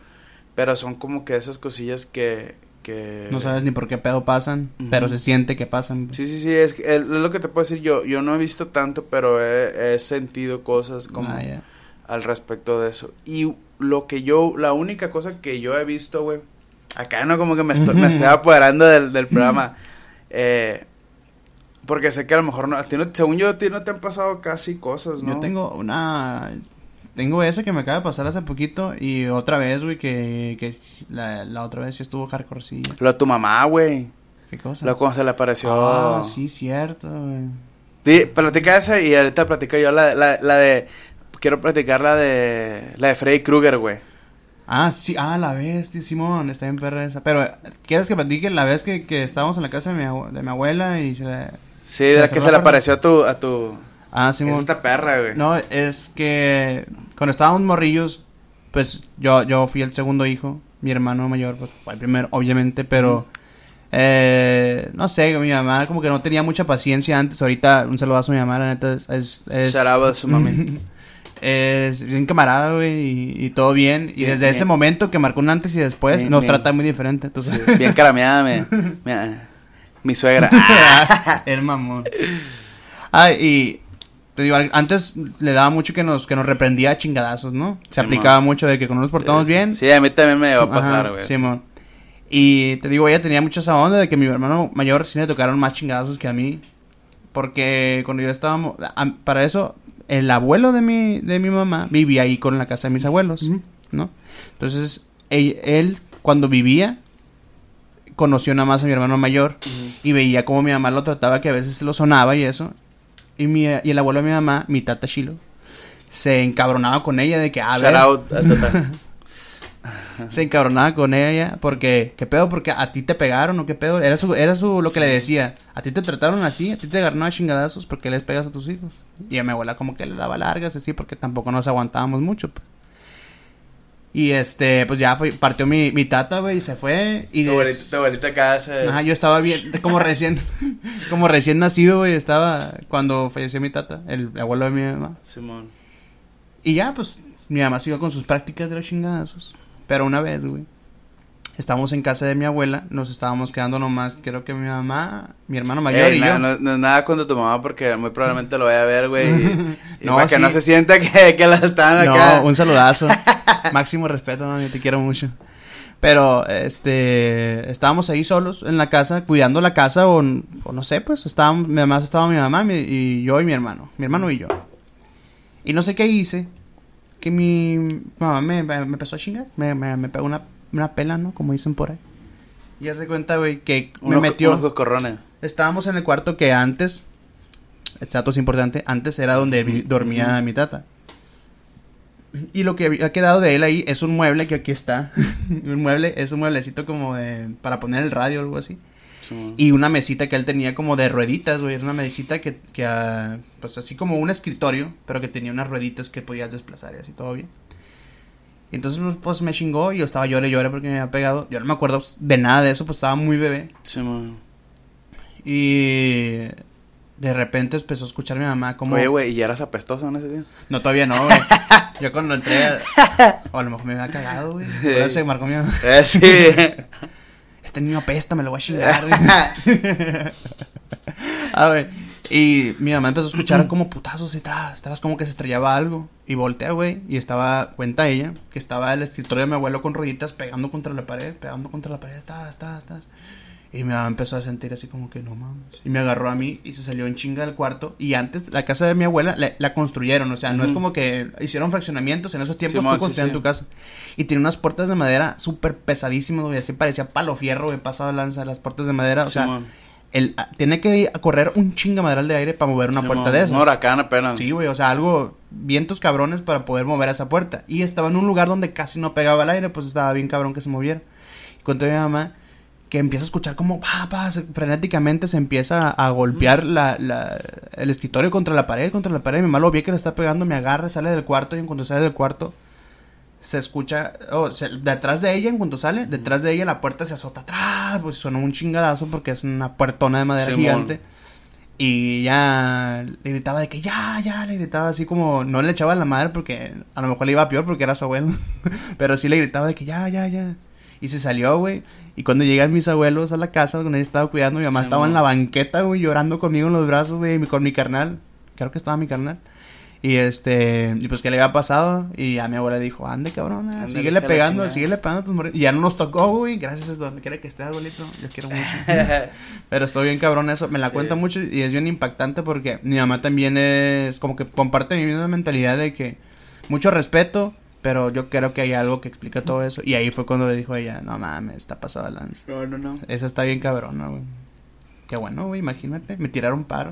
A: pero son como que esas cosillas que que
B: No sabes ni por qué pedo pasan, pero se siente que pasan.
A: Sí, sí, sí, es, que- es lo que te puedo decir yo. Yo no he visto tanto, pero he, he sentido cosas como
B: Ah,
A: al respecto de eso. Y lo que yo, la única cosa que yo he visto, güey, acá no como que me, estoy, me estoy apoderando del, del programa, eh, porque sé que a lo mejor no, a ti no- según yo, a ti no te han pasado casi cosas, ¿no?
B: Yo tengo una... Tengo esa que me acaba de pasar hace poquito y otra vez, güey, que, que la, la otra vez sí estuvo hardcore, sí.
A: Lo de tu mamá, güey.
B: ¿Qué cosa?
A: Lo cuando se le apareció.
B: Ah, sí, cierto, güey.
A: Sí, platica esa y ahorita platico yo la, la, la de... Quiero platicar la de... La de Freddy Krueger, güey.
B: Ah, sí, ah, la bestia, Simón, está bien perra esa. Pero, ¿quieres que platique la vez que, que estábamos en la casa de mi, de mi abuela y se le...
A: Sí, de la
B: ¿Se
A: que se le apareció a tu... A tu...
B: Ah,
A: Es
B: Simón.
A: esta perra, güey.
B: No, es que cuando estábamos morrillos, pues yo, yo fui el segundo hijo, mi hermano mayor, pues fue el primero, obviamente, pero eh, no sé, mi mamá como que no tenía mucha paciencia antes, ahorita un saludazo a mi mamá, la neta, es... es, es-
A: a su mami.
B: es bien camarada, güey, y, y todo bien, y
A: Bien,
B: desde ese momento que marcó un antes y después,
A: Bien,
B: nos trata muy diferente, entonces...
A: Sí, Bien carameada, me, me- mi suegra.
B: el mamón. Ah, y te digo, antes le daba mucho que nos, que nos reprendía a chingadazos, ¿no? Se
A: Sí,
B: aplicaba mucho de que cuando nos portamos bien.
A: Sí, a mí también me va a pasar, güey.
B: Simón. Y te digo, ella tenía mucha esa onda de que mi hermano mayor sí le tocaron más chingadazos que a mí. Porque cuando yo estábamos. Para eso, el abuelo de mi, de mi mamá vivía ahí con la casa de mis abuelos, ¿no? Entonces, él, él, cuando vivía, conoció nada más a mi hermano mayor y veía cómo mi mamá lo trataba, que a veces se lo sonaba y eso. Y, mi, y el abuelo de mi mamá, mi tata Shilo, se encabronaba con ella de que, a
A: Shout out a Tata.
B: se encabronaba con ella porque, ¿qué pedo? Porque a ti te pegaron o qué pedo. Era su, era su, lo que le decía. A ti te trataron así, a ti te agarraron a chingadazos porque les pegas a tus hijos. Y a mi abuela como que le daba largas así porque tampoco nos aguantábamos mucho. pues. Y este, pues ya fue, partió mi, mi tata, güey, y se fue. Y
A: Tu abuelita, tu abuelita se...
B: Ajá, yo estaba bien, como recién, como recién nacido, güey, estaba cuando falleció mi tata, el abuelo de mi mamá.
A: Simón.
B: Y ya, pues, mi mamá siguió con sus prácticas de los chingadazos. Pero una vez, güey, estábamos en casa de mi abuela, nos estábamos quedando nomás, creo que mi mamá, mi hermano mayor
A: Ey,
B: y
A: na-
B: yo.
A: no, no nada contra tu mamá porque muy probablemente lo vaya a ver, güey.
B: No,
A: para que
B: sí.
A: no se sienta que, que la están
B: No,
A: acá.
B: un saludazo. Máximo respeto, mami, te quiero mucho. Pero, este, estábamos ahí solos en la casa, cuidando la casa, o, o no sé, pues, estábamos, mi mamá estaba mi mamá mi- y yo y mi hermano, mi hermano y yo. Y no sé qué hice, que mi mamá me, me- me empezó a chingar, me, me, me pegó una, una pela, ¿no? Como dicen por ahí. Y hace cuenta, güey, que me
A: Unos-
B: metió...
A: Unos cocorrones.
B: Estábamos en el cuarto que antes, este dato es importante, antes era donde vi- dormía mi tata. Y lo que había quedado de él ahí es un mueble que aquí está. un mueble, es un mueblecito como de, para poner el radio o algo así. Y una mesita que él tenía como de rueditas, güey. Era una mesita que, que ah, pues así como un escritorio, pero que tenía unas rueditas que podías desplazar y así todo bien. Y entonces pues, pues me chingó y yo estaba llore y llore porque me había pegado. Yo no me acuerdo de nada de eso, pues estaba muy bebé.
A: Simón.
B: Y de repente empezó a escuchar a mi mamá como...
A: Oye, güey, ¿y eras apestoso en ese día?
B: No, todavía no, güey. Yo cuando entré... a- O a lo mejor me había cagado, güey. Se marcó mi mamá.
A: Eh, sí.
B: Este niño apesta, me lo voy a chingar. a ver. Y mi mamá empezó a escuchar como putazos detrás, detrás como que se estrellaba algo. Y voltea, güey, y estaba, cuenta ella, que estaba el escritorio de mi abuelo con rueditas pegando contra la pared, pegando contra la pared, estás, estás, estás. Y mi mamá empezó a sentir así como que no mames. Y me agarró a mí y se salió en chinga del cuarto. Y antes, la casa de mi abuela la, la construyeron. O sea, no es
A: Ujú.
B: como que hicieron fraccionamientos. En esos tiempos
A: Simón,
B: tú
A: sí,
B: construían
A: sí.
B: tu casa. Y tiene unas puertas de madera súper pesadísimas, güey. Así parecía palo fierro, güey. Pasado lanza las puertas de madera. O sea,
A: Simón.
B: El, a- tiene que correr un chinga madral de aire para mover una
A: Simón,
B: puerta de esas.
A: Un huracán apenas.
B: Sí, güey, o sea, algo, vientos cabrones para poder mover esa puerta. Y estaba en un lugar donde casi no pegaba el aire, pues estaba bien cabrón que se moviera. Y cuando mi mamá que empieza a escuchar como pa, pa, se- frenéticamente se empieza a, a golpear la, la- el escritorio contra la pared, contra la pared. Mi mamá lo ve que le está pegando, me agarra, sale del cuarto y en cuanto sale del cuarto se escucha, oh, se- detrás de ella, en cuanto sale, detrás de ella la puerta se azota atrás, pues sonó un chingadazo porque es una puertona de madera
A: Simón.
B: gigante. Y ya le gritaba de que ya, ya, le gritaba así como, no le echaba la madre porque a lo mejor le iba peor porque era su abuelo. Pero sí le gritaba de que ya, ya, ya. Y se salió, güey. Y cuando llegan mis abuelos a la casa donde ella estaba cuidando, mi mamá estaba en la banqueta, güey, llorando conmigo en los brazos, güey, con mi carnal. Creo que estaba mi carnal. Y este, y pues que le había pasado. Y a mi abuela dijo, ande cabrona, síguele pegando,
A: chingada".
B: síguele pegando a tus morritos. Y ya no nos tocó, güey. Gracias a donde quiera que esté, abuelito. Yo quiero mucho. Pero estoy bien cabrón eso, me la cuenta
A: Sí.
B: mucho y es bien impactante porque mi mamá también es como que comparte mi misma mentalidad de que mucho respeto, pero yo creo que hay algo que explica todo eso. Y ahí fue cuando le dijo a ella, no mames, está pasada lanza.
A: No, no, no.
B: Esa está bien cabrona, güey. Qué bueno, güey, imagínate, me tiraron paro.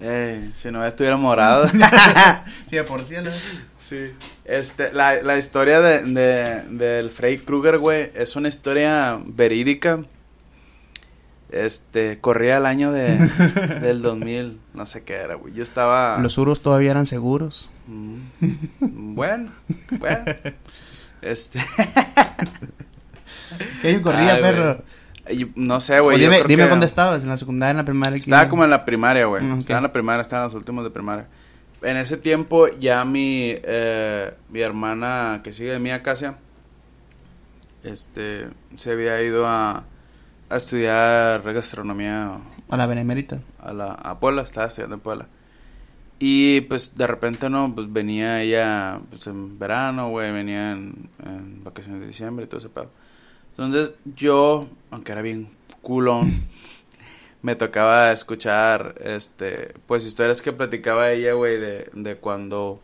A: Eh, si no estuviera morado.
B: sí, de por ¿no?
A: Sí. Este, la, la historia de, de, del Freddy Krueger, güey, es una historia verídica. Este, corría el año de, del 2000, no sé qué era, güey. Yo estaba...
B: Los suros todavía eran seguros.
A: Mm, bueno, bueno. Este...
B: ¿Qué año corría,
A: Ay,
B: perro?
A: güey. No sé, güey.
B: dime dime
A: que-
B: dónde estabas, en la secundaria, en la primaria.
A: Estaba como en la primaria, güey.
B: Ok.
A: Estaba en la primaria, estaba en los últimos de primaria. En ese tiempo ya mi, eh, mi hermana que sigue de mí a casa, este, se había ido a, a estudiar gastronomía
B: A la benemérita.
A: a, la, a Puebla, estaba estudiando en Puebla. Y pues de repente, ¿no? Pues venía ella pues, en verano, güey, venía en, en vacaciones de diciembre y todo ese pedo. Entonces yo, aunque era bien culón, me tocaba escuchar, este, pues historias que platicaba ella, güey, de, de cuando,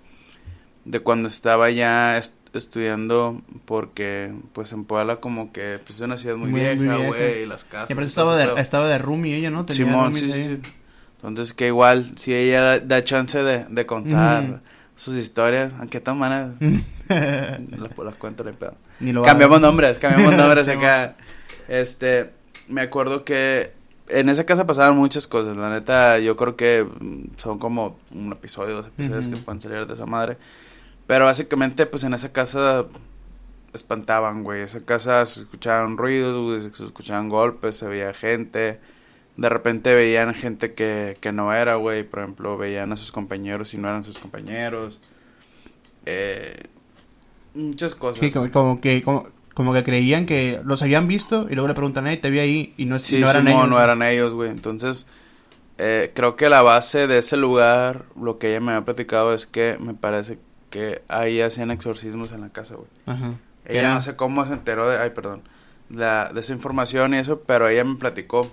A: de cuando estaba ya est- estudiando, porque pues en Puebla como que pues es una ciudad muy, vieja, güey, y las casas.
B: Y aparte estaba de, estaba de roomie ella, ¿no? Tenía
A: Simón, sí, sí, sí. Entonces que igual, si ella da, da chance de, de contar. Sus historias, aunque de todas maneras las, las cuento, hay pedo.
B: Ni lo
A: Cambiamos nombres, cambiamos nombres
B: Sí,
A: acá. Este, me acuerdo que en esa casa pasaban muchas cosas. La neta, yo creo que son como un episodio, dos episodios que pueden salir de esa madre. Pero básicamente, pues en esa casa espantaban, güey. Esa casa se escuchaban ruidos, güey, se escuchaban golpes, se veía gente. De repente veían gente que, que no era, güey. Por ejemplo, veían a sus compañeros y no eran sus compañeros. Eh, muchas cosas.
B: Sí, como, que como, como que creían que los habían visto y luego le preguntan, hey, te vi ahí y no,
A: Sí,
B: no eran ellos.
A: no eran ellos, güey. Entonces, eh, creo que la base de ese lugar, lo que ella me había platicado es que me parece que ahí hacían exorcismos en la casa, güey.
B: Ajá.
A: Ella no sé cómo se enteró de, ay, perdón, la, de esa información y eso, pero ella me platicó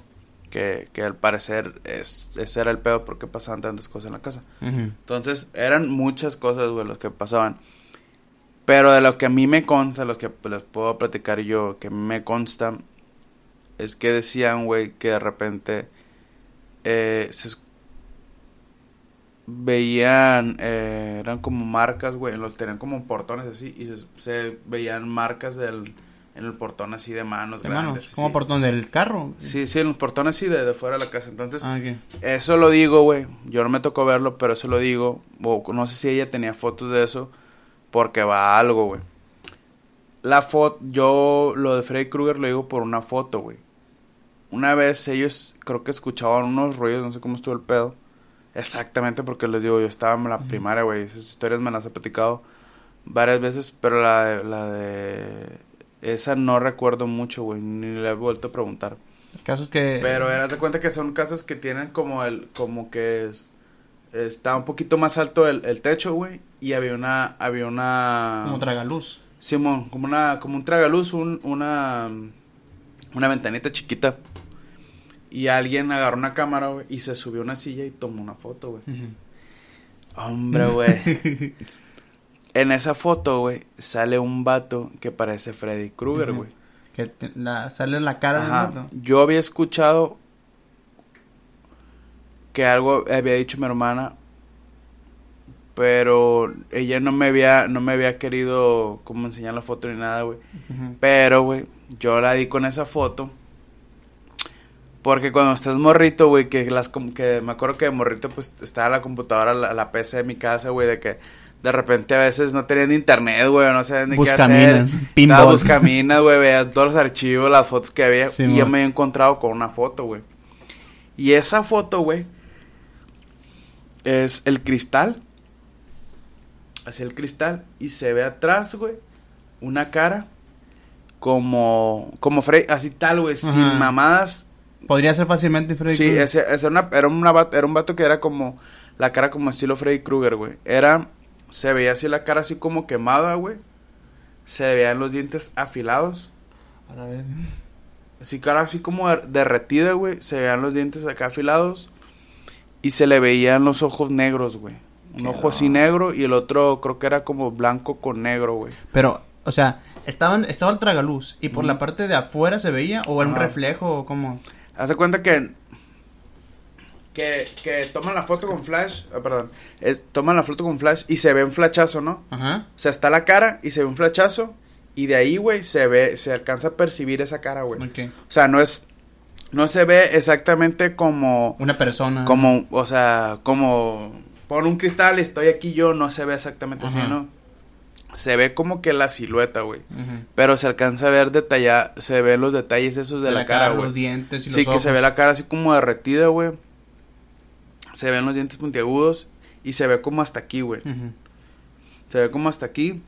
A: que, que al parecer es, ese era el pedo porque pasaban tantas cosas en la casa. Entonces, eran muchas cosas, güey, las que pasaban. Pero de lo que a mí me consta, los que les puedo platicar yo, que me consta, es que decían, güey, que de repente eh, se veían, eh, eran como marcas, güey, los tenían como portones así, y se, se veían marcas del, en el portón así de manos
B: Hermanos,
A: grandes.
B: como
A: así.
B: por donde el carro.
A: Sí, sí, en los portones así de, de fuera de la casa. Entonces,
B: Ah,
A: eso lo digo, güey. Yo no me tocó verlo, pero eso lo digo. O no sé si ella tenía fotos de eso. Porque va a algo, güey. La foto, yo lo de Freddy Krueger lo digo por una foto, güey. Una vez ellos creo que escuchaban unos ruidos, no sé cómo estuvo el pedo. Exactamente porque les digo, yo estaba en la primaria, güey. Esas historias me las he platicado varias veces, pero la de, la de esa no recuerdo mucho, güey. Ni le he vuelto a preguntar.
B: Casos que...
A: Pero eras de cuenta que son casas que tienen como el, como que es- está un poquito más alto el, el techo, güey, y había una, había una...
B: Como tragaluz.
A: Simón, como una, como un tragaluz, un, una, una ventanita chiquita. Y alguien agarró una cámara, güey, y se subió a una silla y tomó una foto, güey. Hombre, güey. en esa foto, güey, sale un vato que parece Freddy Krueger, güey.
B: que te- la, sale la cara
A: Ajá.
B: del vato.
A: Yo había escuchado que algo había dicho mi hermana, pero ella no me había, no me había querido como enseñar la foto ni nada, güey. Pero, güey, yo la di con esa foto. Porque cuando estás morrito, güey, que las que me acuerdo que de morrito pues estaba la computadora, la, la PC de mi casa, güey, de que de repente a veces no tenían internet, güey, no sabían ni qué hacer.
B: Buscaminas,
A: buscaminas, güey, veías todos los archivos, las fotos que había
B: Sí,
A: y yo me había encontrado con una foto, güey. Y esa foto, güey, es el cristal. Hacia el cristal y se ve atrás, güey, una cara como como Frey, así tal, güey, sin mamadas.
B: Podría ser fácilmente Freddy
A: Sí,
B: Krueger.
A: ese, ese era, una- era, una era un vato que era como la cara como estilo Freddy Krueger, güey. Era se veía así la cara así como quemada, güey. Se veían los dientes afilados.
B: Para ver.
A: Así cara así como der- derretida, güey. Se veían los dientes acá afilados. Y se le veían los ojos negros, güey. Un
B: Qué
A: ojo así negro y el otro creo que era como blanco con negro, güey.
B: Pero, o sea, estaban, estaba el tragaluz y por la parte de afuera se veía o era un reflejo o como...
A: Haz de cuenta que que, que toman la foto con flash, ah, perdón, es, toman la foto con flash y se ve un flashazo, ¿no?
B: Ajá.
A: O sea, está la cara y se ve un flashazo y de ahí, güey, se ve, se alcanza a percibir esa cara, güey.
B: Ok.
A: O sea, no es, no se ve exactamente como,
B: Una persona.
A: como, o sea, como por un cristal estoy aquí yo, no se ve exactamente
B: Ajá.
A: así, ¿no? Se ve como que la silueta, güey.
B: Ujú.
A: Pero se alcanza a ver detallada, se ven los detalles esos de, la, cara, güey.
B: Los dientes y
A: Sí,
B: los
A: que se
B: ojos.
A: ve la cara así como derretida, güey. Se ven los dientes puntiagudos y se ve como hasta aquí, güey. Se ve como hasta aquí.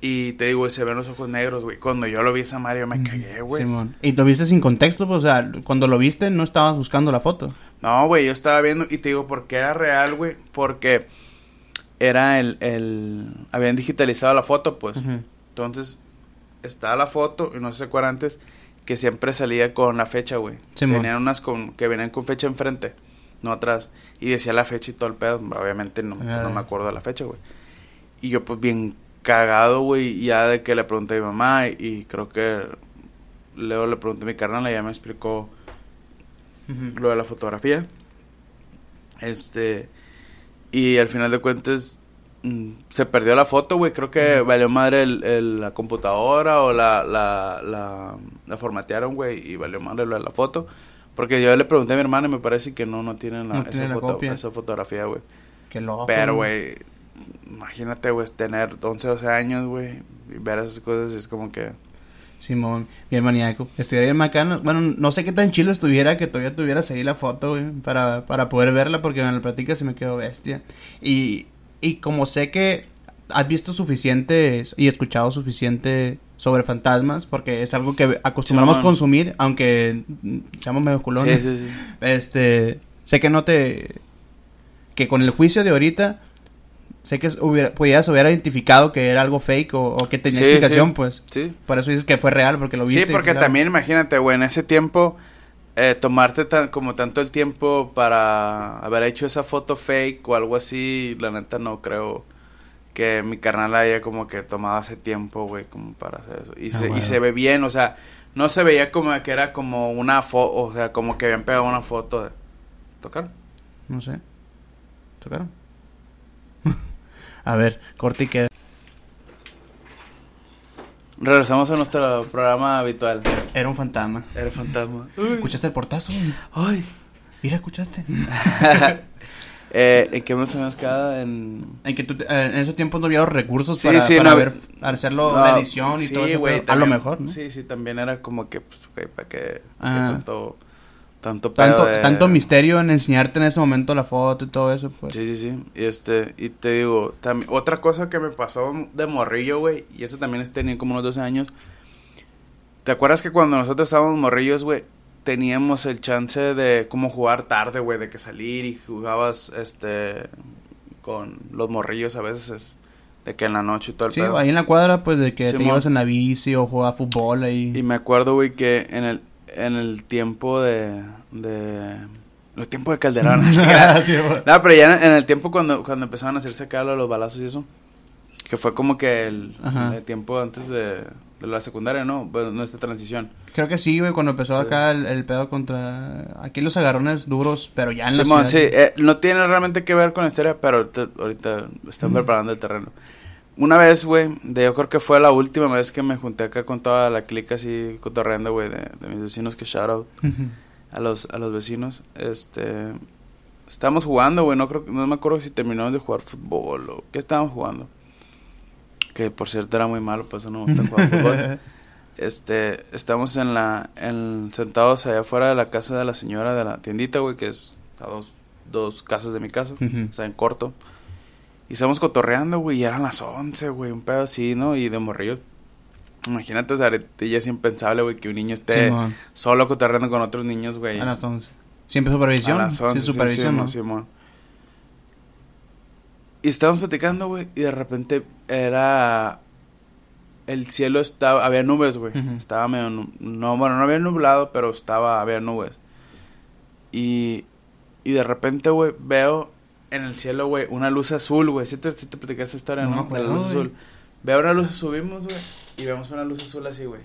A: Y te digo, se ven los ojos negros, güey. Cuando yo lo vi esa Mario me cagué, güey.
B: Simón. ¿Y lo viste sin contexto? Pues, o sea, cuando lo viste no estabas buscando la foto.
A: No, güey, yo estaba viendo y te digo, ¿por qué era real, güey? Porque era el, el... Habían digitalizado la foto, pues. Entonces, estaba la foto, y no sé si se antes, que siempre salía con la fecha, güey.
B: Simón.
A: Tenían unas con, que venían con fecha enfrente, no atrás. Y decía la fecha y todo el pedo. Obviamente no, no me acuerdo de la fecha, güey. Y yo, pues, bien cagado, güey, ya de que le pregunté a mi mamá, y, y creo que luego le pregunté a mi carnal, y ya me explicó
B: Ujú.
A: lo de la fotografía. Este. Y al final de cuentas. mm, se perdió la foto, güey. Creo que valió madre el, el- la computadora o la, la, la, la formatearon, güey. Y valió madre lo de la foto. Porque yo le pregunté a mi hermana y me parece que no, no tienen la,
B: No
A: esa, foto- esa fotografía, güey.
B: Qué loco.
A: Pero, güey. Imagínate, güey, tener 11, 12 años, güey. Y ver esas cosas y es como que.
B: Simón, bien maníaco. Estuviera bien bacano. Bueno, no sé qué tan chilo estuviera que todavía tuvieras ahí la foto, güey, para, para poder verla, porque en la plática se me quedó bestia. Y, y como sé que has visto suficiente y escuchado suficiente sobre fantasmas, porque es algo que acostumbramos
A: Simón.
B: consumir, aunque seamos medio culones.
A: Sí, sí, sí.
B: Este, sé que no te... Que con el juicio de ahorita, sé que hubiera, pudieras haber identificado que era algo fake o, o que tenía
A: Sí,
B: explicación,
A: sí.
B: pues.
A: Sí.
B: Por eso dices que fue real, porque lo viste.
A: Sí, porque también imagínate, güey, en ese tiempo, eh, tomarte tan, como tanto el tiempo para haber hecho esa foto fake o algo así, la neta no creo que mi carnal haya como que tomado ese tiempo, güey, como para hacer eso. Y,
B: Ah,
A: se, y se ve bien, o sea, no se veía como que era como una foto, o sea, como que habían pegado una foto de... ¿Tocar?
B: No sé. ¿Tocaron? a ver, corte y queda.
A: Regresamos a nuestro programa habitual.
B: Era un fantasma.
A: Era fantasma.
B: ¿Escuchaste el portazo?
A: Ay.
B: Mira, ¿escuchaste?
A: eh, ¿En qué nos habíamos quedado? En...
B: en que tú, eh, en esos tiempos no había los recursos
A: Sí,
B: para,
A: sí,
B: para
A: no,
B: ver, hacerlo,
A: No,
B: la edición y
A: sí,
B: todo eso.
A: güey,
B: A lo
A: también-
B: mejor, ¿no?
A: Sí, sí, también era como que, pues, güey, para que, tanto, tanto
B: Tanto,
A: de-
B: tanto misterio en enseñarte en ese momento la foto y todo eso, pues.
A: Sí, sí, sí, y este, y te digo, también, otra cosa que me pasó de morrillo, güey, y eso también tenía como unos 12 años, ¿te acuerdas que cuando nosotros estábamos morrillos, güey, teníamos el chance de como jugar tarde, güey, de que salir y jugabas, este, con los morrillos a veces, es de que en la noche y todo el
B: Sí,
A: pedo.
B: ahí en la cuadra, pues de que te
A: Simón.
B: ibas en la bici o jugabas fútbol ahí.
A: Y me acuerdo, güey, que en el, en el tiempo de, de, el tiempo de Calderón.
B: Sí, güey.
A: No, pero ya en, en el tiempo cuando, cuando empezaban a hacerse acá los balazos y eso, que fue como que el tiempo antes de, de la secundaria, ¿no? Bueno, nuestra transición.
B: Creo que sí, güey, cuando empezó
A: Sí.
B: acá el, el pedo contra... Aquí los agarrones duros, pero ya en la
A: sí,
B: ciudad.
A: eh, no tiene realmente que ver con la historia, pero ahorita, ahorita están preparando el terreno. Una vez, güey, de, yo creo que fue la última vez que me junté acá con toda la clica así cotorreando, güey, de, de mis vecinos, que shout out a los, a los vecinos. Este, estábamos jugando, güey, no creo, no me acuerdo si terminamos de jugar fútbol o qué estábamos jugando. Que por cierto era muy malo, por eso no me gusta jugar fútbol. Este, estamos en la, en, sentados allá afuera de la casa de la señora de la tiendita, güey, que es a dos, dos casas de mi casa,
B: Ujú.
A: o sea, en corto. Y estamos cotorreando, güey, y eran las 11, güey, un pedo así, ¿no? Y de morrillo. Imagínate, o sea, ya es impensable, güey, que un niño esté
B: Simón.
A: solo cotorreando con otros niños, güey.
B: A las 11. Siempre supervisión.
A: A las 11,
B: sí,
A: sí,
B: supervisión,
A: Simón,
B: ¿no?
A: Y estábamos platicando, güey, y de repente era... El cielo estaba... Había nubes, güey. Estaba medio... nu- No, bueno, no había nublado, pero estaba... Había nubes. Y... Y de repente, güey, veo en el cielo, güey, una luz azul, güey. ¿Sí te, sí te platicé esa historia,
B: No acuerdo,
A: la luz azul. Veo una luz, subimos, güey, y vemos una luz azul así, güey.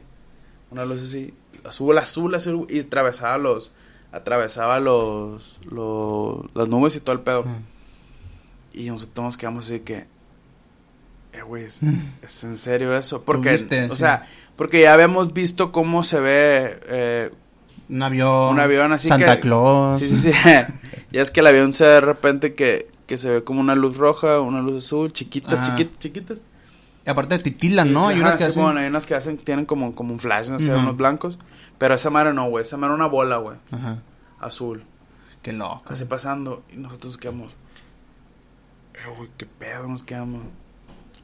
A: Una luz así, azul, azul, azul, y atravesaba los... Atravesaba los... los las nubes y todo el pedo. Y nosotros nos quedamos así que... Eh, güey, ¿es, es en serio eso? Porque,
B: viste?
A: o
B: Sí.
A: sea, porque ya habíamos visto cómo se ve... eh,
B: Un avión.
A: Un avión así
B: Santa
A: que-
B: Claus.
A: Sí, sí, sí. ya es que el avión se ve de repente que, que se ve como una luz roja, una luz azul, chiquitas,
B: Ajá.
A: chiquitas, chiquitas.
B: Y aparte titilan, ¿no? Hay unas que
A: Simón,
B: hacen...
A: hay unas que hacen, tienen como, como un flash, no sé,
B: Ujú.
A: unos blancos. Pero esa madre no, güey. Esa madre era una bola, güey.
B: Ajá.
A: Azul.
B: Qué loco.
A: Así pasando. Y nosotros quedamos. Eh, güey, qué pedo nos quedamos.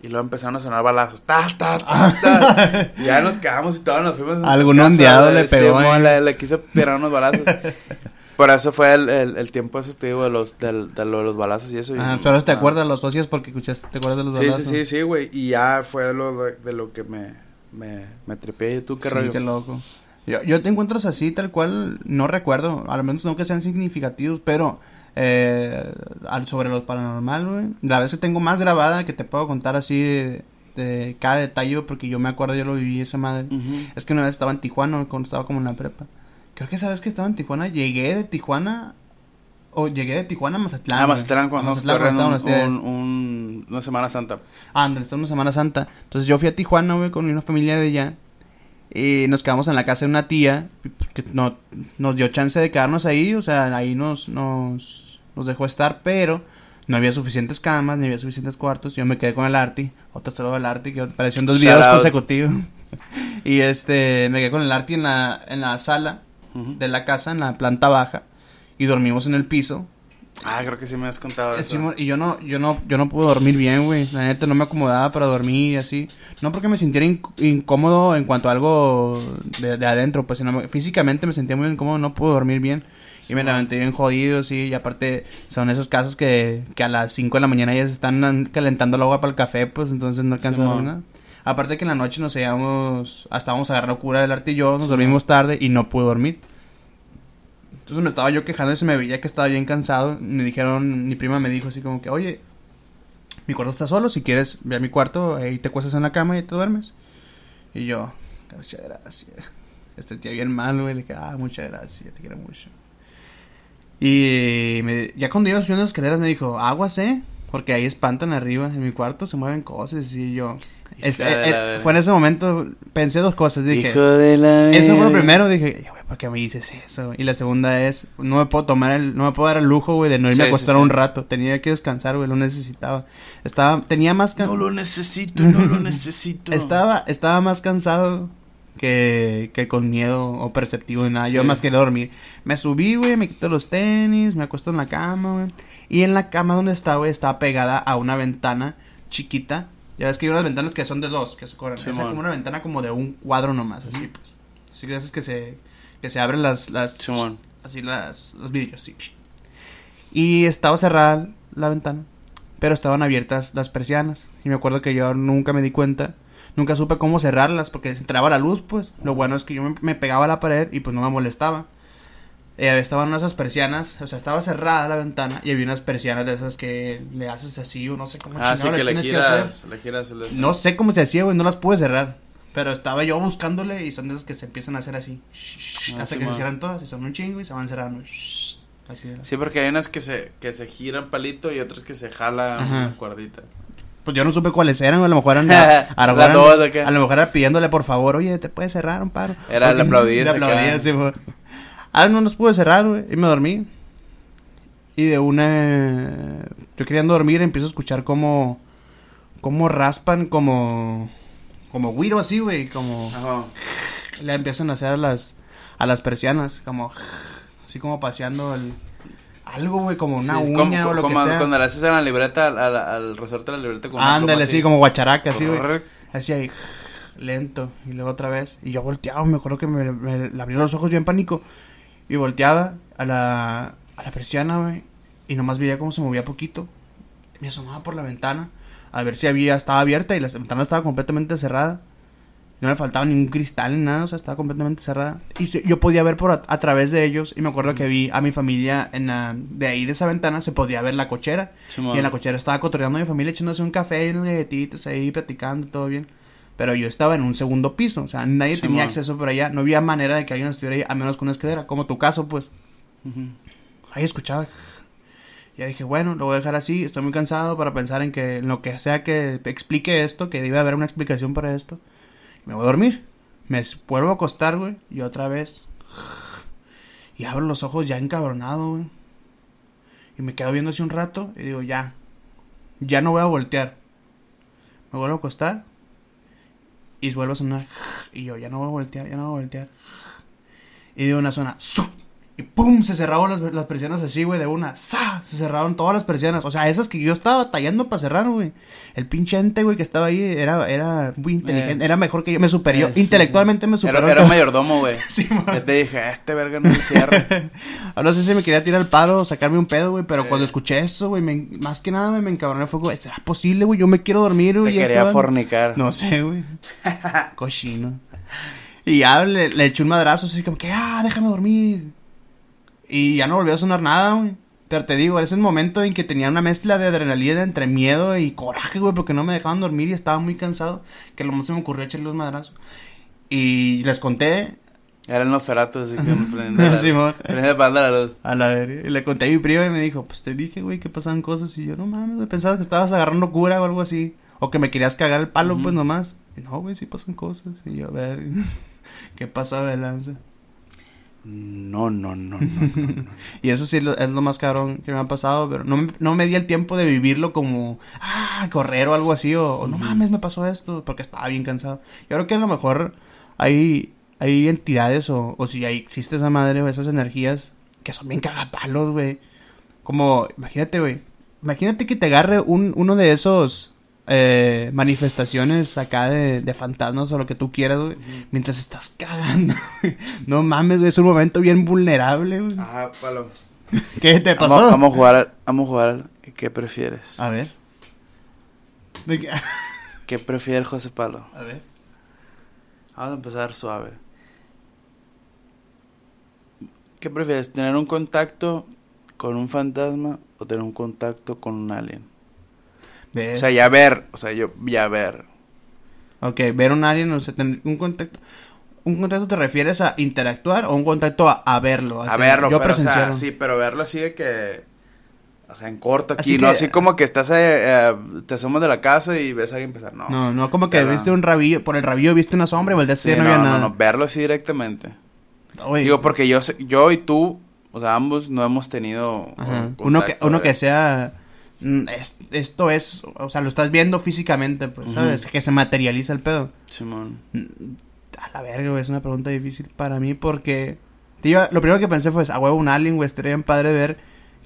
A: Y luego empezaron a sonar balazos. Ta, ta, ta, ta. Y ya nos quedamos y todos nos fuimos.
B: Algún ondeado le pegó ahí.
A: le, le quiso tirar unos balazos. Por eso fue el, el, el tiempo ese, te digo, de los, de lo de los balazos y eso. y-
B: Ah, pero te
A: ah.
B: acuerdas de los socios porque escuchaste, ¿te acuerdas de los
A: Sí, sí,
B: balazos?
A: sí, sí, güey. Y ya fue de lo, de, de lo que me, me, me tripé. ¿Y tú qué
B: sí,
A: rollo?
B: qué loco. Yo, yo te encuentros así, tal cual, no recuerdo, al menos no que sean significativos, pero eh, sobre lo paranormal, güey. La vez que tengo más grabada, que te puedo contar así de, de cada detalle, porque yo me acuerdo, yo lo viví esa madre. Es que una vez estaba en Tijuana, cuando estaba como en la prepa. Creo que esa vez que estaba en Tijuana, llegué de Tijuana, o llegué de Tijuana a Mazatlán.
A: Ah. Mazatlán,
B: A
A: cuando
B: Mazatlán,
A: corriendo
B: cuando estábamos
A: un, una Semana Santa.
B: Está una Semana Santa. Entonces yo fui a Tijuana, güey, con una familia de allá. Y nos quedamos en la casa de una tía que no, nos dio chance de quedarnos ahí. O sea, ahí nos, nos, nos dejó estar, pero no había suficientes camas, ni había suficientes cuartos. Yo me quedé con el Arti, otro saludo del Arti, que apareció en dos videos consecutivos. y este, me quedé con el Arti en la, en la sala de la casa, en la planta baja. Y dormimos en el piso.
A: Ah, creo que sí me has contado eso.
B: Y yo no, yo no, yo no pude dormir bien, güey. La neta no me acomodaba para dormir y así. No porque me sintiera inc- incómodo en cuanto a algo de, de adentro, pues sino físicamente me sentía muy incómodo, no pude dormir bien. Y me levanté bien jodido, sí. Y aparte, son esas casas que, que a las 5 de la mañana ya se están an- calentando el agua para el café, pues entonces no alcanza a
A: Simón.
B: dormir nada. Aparte que en la noche nos íbamos, hasta vamos a agarrar cura del arte y yo, nos dormimos tarde y no pude dormir. Entonces me estaba yo quejando y se me veía que estaba bien cansado. Me dijeron, mi prima me dijo así como que, oye, mi cuarto está solo, si quieres ve a mi cuarto, ahí te cuestas en la cama y te duermes. Y yo, muchas gracias. Este tío bien mal, güey, le dije, ah, muchas gracias, te quiero mucho. Y me- ya cuando iba subiendo las escaleras me dijo, aguas, eh, porque ahí espantan arriba, en mi cuarto se mueven cosas y yo... Este, eh,
A: la verga.
B: fue en ese momento, pensé dos cosas, dije...
A: Hijo de la
B: Eso fue lo primero, dije, "Ay, güey, ¿por qué me dices eso? Y la segunda es, no me puedo tomar el, no me puedo dar el lujo, güey, de no irme
A: Sí,
B: a
A: sí,
B: acostar
A: sí.
B: un rato. Tenía que descansar, güey, lo necesitaba. Estaba, tenía más can-
A: No lo necesito, no lo necesito.
B: estaba, estaba más cansado que, que con miedo o perceptivo de nada. Yo
A: Sí.
B: más quería dormir. Me subí, güey, me quito los tenis, me acuesto en la cama, güey. Y en la cama donde estaba, güey, estaba pegada a una ventana chiquita. Ya ves que hay unas ventanas que son de dos, que se corren. Esa
A: Simón.
B: como una ventana como de un cuadro nomás, así pues. Así que esas que se Que se abren las, las,
A: Simón.
B: así las, los vidrios, sí. Y estaba cerrada la ventana, pero estaban abiertas las persianas. Y me acuerdo que yo nunca me di cuenta, nunca supe cómo cerrarlas, porque se entraba la luz, pues. Lo bueno es que yo me, me pegaba a la pared y pues no me molestaba. Eh, estaban esas persianas, o sea, estaba cerrada la ventana y había unas persianas de esas que le haces así o no sé cómo
A: Ah, sí, que le
B: que
A: giras, le giras el... este.
B: No sé cómo se hacía, güey, no las pude cerrar. Pero estaba yo buscándole y son de esas que se empiezan a hacer así.
A: Ah,
B: hasta
A: sí,
B: que se
A: man.
B: cierran todas y son un chingo y se van cerrando. Así era.
A: Sí, porque hay unas que se, que se giran palito y otras que se jala
B: Ajá.
A: una cuerdita.
B: Pues yo no supe cuáles eran, a lo mejor eran... a, lo
A: Las
B: mejor eran-
A: dos,
B: a lo mejor era pidiéndole por favor, oye, ¿te puedes cerrar un paro?
A: Era el aplaudir,
B: Le aplaudía, sí. Ah, no nos pude cerrar, güey, y me dormí. Y de una... Yo queriendo dormir empiezo a escuchar como... Como raspan como... Como güiro así, güey, como...
A: Ajá.
B: le empiezan a hacer a las a las persianas como así como paseando el algo güey como una
A: Sí,
B: uña
A: como-
B: o lo
A: como
B: que sea.
A: Cuando le haces en la libreta, al, resorte de la libreta. con una
B: ándale así como guacharaca así güey. Así ahí lento y luego otra vez y yo volteaba me acuerdo que me, me, abrieron los ojos yo en pánico y volteaba a la a la persiana güey y nomás veía cómo se movía poquito. Me asomaba por la ventana a ver si había estaba abierta y la ventana estaba completamente cerrada no me faltaba ningún cristal ni nada, o sea, estaba completamente cerrada. Y yo- podía ver por a, a través de ellos. Y me acuerdo que vi a mi familia en la, de ahí de esa ventana, se podía ver la cochera. Y en la cochera estaba cotorreando a mi familia, echándose un café y unas galletitas ahí, platicando, todo bien. Pero yo estaba en un segundo piso, o sea, nadie
A: Sí,
B: tenía
A: man.
B: acceso por allá. No había manera de que alguien estuviera ahí, a menos con una escalera, como tu caso, pues. Ahí escuchaba. Ya dije, bueno, lo voy a dejar así. Estoy muy cansado para pensar en que en lo que sea que explique esto, que debe haber una explicación para esto. Me voy a dormir. Me vuelvo a acostar, güey. Y otra vez. Y abro los ojos ya encabronado, güey. Y me quedo viendo así un rato. Y digo, ya. Ya no voy a voltear. Me vuelvo a acostar. Y vuelve a sonar. Y yo, ya no voy a voltear, ya no voy a voltear. Y de una zona. Y pum, se cerraron las, las persianas así, güey, de una. ¡Sa! Se cerraron todas las persianas. O sea, esas que yo estaba batallando para cerrar, güey. El pinche ente, güey, que estaba ahí era, era muy inteligente.
A: Eh.
B: era mejor que yo. Me superior.
A: Eh, sí,
B: Intelectualmente me superó.
A: Era, era un mayordomo, güey.
B: Sí, man.
A: Ya te dije, este verga no me cierra.
B: Ah, No sé si me quería tirar el paro o sacarme un pedo, güey, pero
A: Eh.
B: cuando escuché eso, güey, más que nada me, me encabroné. Fue, güey, ¿será posible, güey? Yo me quiero dormir,
A: Te
B: güey. ya
A: quería
B: estaban-
A: fornicar.
B: No sé, güey. Cochino. Y ya le, le eché un madrazo, así como que, ah, déjame dormir. Y ya no volvió a sonar nada, güey. Pero te digo, ese es el momento en que tenía una mezcla de adrenalina entre miedo y coraje, güey, porque no me dejaban dormir y estaba muy cansado. Que lo más se me ocurrió echarle un madrazo. Y les conté
A: Era el Nosferatu, así que me prende prende la luz.
B: a la verga. Y le conté a mi primo y me dijo, pues te dije, güey, que pasaban cosas. Y yo, no mames, güey, pensabas que estabas agarrando cura o algo así. O que me querías cagar el palo, pues nomás. Y no, güey, sí pasan cosas. Y yo, a ver, ¿qué pasa de lanza?
A: No, no, no, no, no, no.
B: Y eso sí lo- es lo más cabrón que me ha pasado, pero no me, no me di el tiempo de vivirlo como, ah, correr o algo así, o, o, no mames, me pasó esto, porque estaba bien cansado. Yo creo que a lo mejor hay, hay entidades, o, o si hay, existe esa madre o esas energías que son bien cagapalos, güey. Como, imagínate, güey, imagínate que te agarre un, uno de esos eh, manifestaciones acá de, de fantasmas o lo que tú quieras, güey, mientras estás cagando. güey. no mames, güey, es un momento bien vulnerable, güey.
A: Ajá, palo.
B: ¿Qué te pasó?
A: Vamos, vamos a jugar, vamos a jugar. ¿Qué prefieres?
B: A ver. ¿De qué?
A: ¿Qué prefiere José Palo?
B: A ver.
A: Vamos a empezar suave. ¿Qué prefieres? ¿Tener un contacto con un fantasma o tener un contacto con un alien? O sea, ya ver, o sea, yo ya ver.
B: ok, ver un alien, o sea, tener un contacto. ¿Un contacto te refieres a interactuar o un contacto a, a verlo?
A: A verlo,
B: yo
A: pero o sea, sí, pero verlo así de que... O sea, en corto aquí,
B: Así
A: no
B: que-
A: así como que estás, eh, eh, te asomas de la casa y ves a alguien empezar, no.
B: No, no como que
A: Pero-
B: viste un rabillo, por el rabillo viste una sombra y volteaste
A: Sí, no,
B: no, había
A: no,
B: nada.
A: no, verlo así directamente.
B: Oye,
A: Digo, porque yo, yo y tú, o sea, ambos no hemos tenido...
B: ajá,
A: un
B: uno que uno que sea es- esto es, o sea, lo estás viendo físicamente, pues, ¿sabes? Que se materializa el pedo.
A: Simón.
B: Mm, A la verga, güey, es una pregunta difícil para mí porque... lo primero que pensé fue, a huevo, un alien, güey, estaría bien padre ver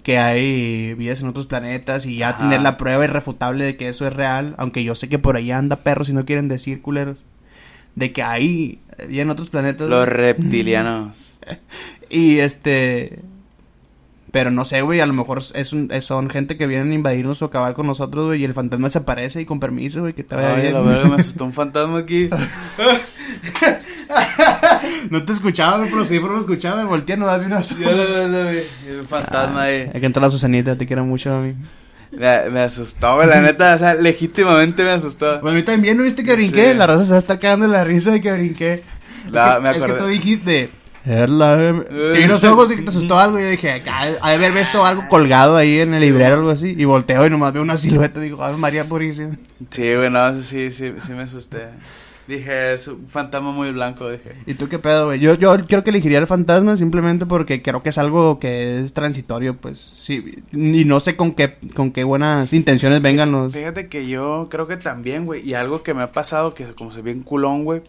B: que hay vidas en otros planetas y ya
A: Ajá.
B: tener la prueba irrefutable de que eso es real, aunque yo sé que por ahí anda perros y no quieren decir culeros, de que hay vida en otros planetas.
A: Los reptilianos.
B: y este. Pero no sé, güey, a lo mejor es un, es- son gente que vienen a invadirnos o acabar con nosotros, güey, y el fantasma se aparece y con permiso, güey, que te vaya
A: Ay,
B: bien.
A: la verga, me asustó un fantasma aquí.
B: no te escuchaba, güey, pero si no lo escuchaba, me volteé, no das una
A: Yo lo, lo vi, un fantasma ahí.
B: Hay que entrar a la Susanita, te quiero mucho, a mí.
A: Me, me asustó, güey, la neta, o sea, legítimamente me asustó.
B: Bueno, a mí también, ¿no viste que brinqué?
A: Sí.
B: La raza se va a estar cagando de la risa de que brinqué.
A: La-
B: es, que,
A: me
B: es que
A: acordé.
B: tú dijiste... "Erla, eh". Vi los ojos y te asustó algo. Y yo dije, de haber visto algo colgado ahí en el librero o algo así. Y volteo y nomás veo una silueta. Digo, ay, María Purísima.
A: Sí, güey, no, sí, sí, sí me asusté. Dije, es un fantasma muy blanco, dije.
B: ¿Y tú qué pedo, güey? Yo, yo creo que elegiría el fantasma simplemente porque creo que es algo que es transitorio, pues. Sí, y no sé con qué, con qué buenas intenciones vengan los...
A: Fíjate que yo creo que también, güey, y algo que me ha pasado, que como soy bien culón, güey,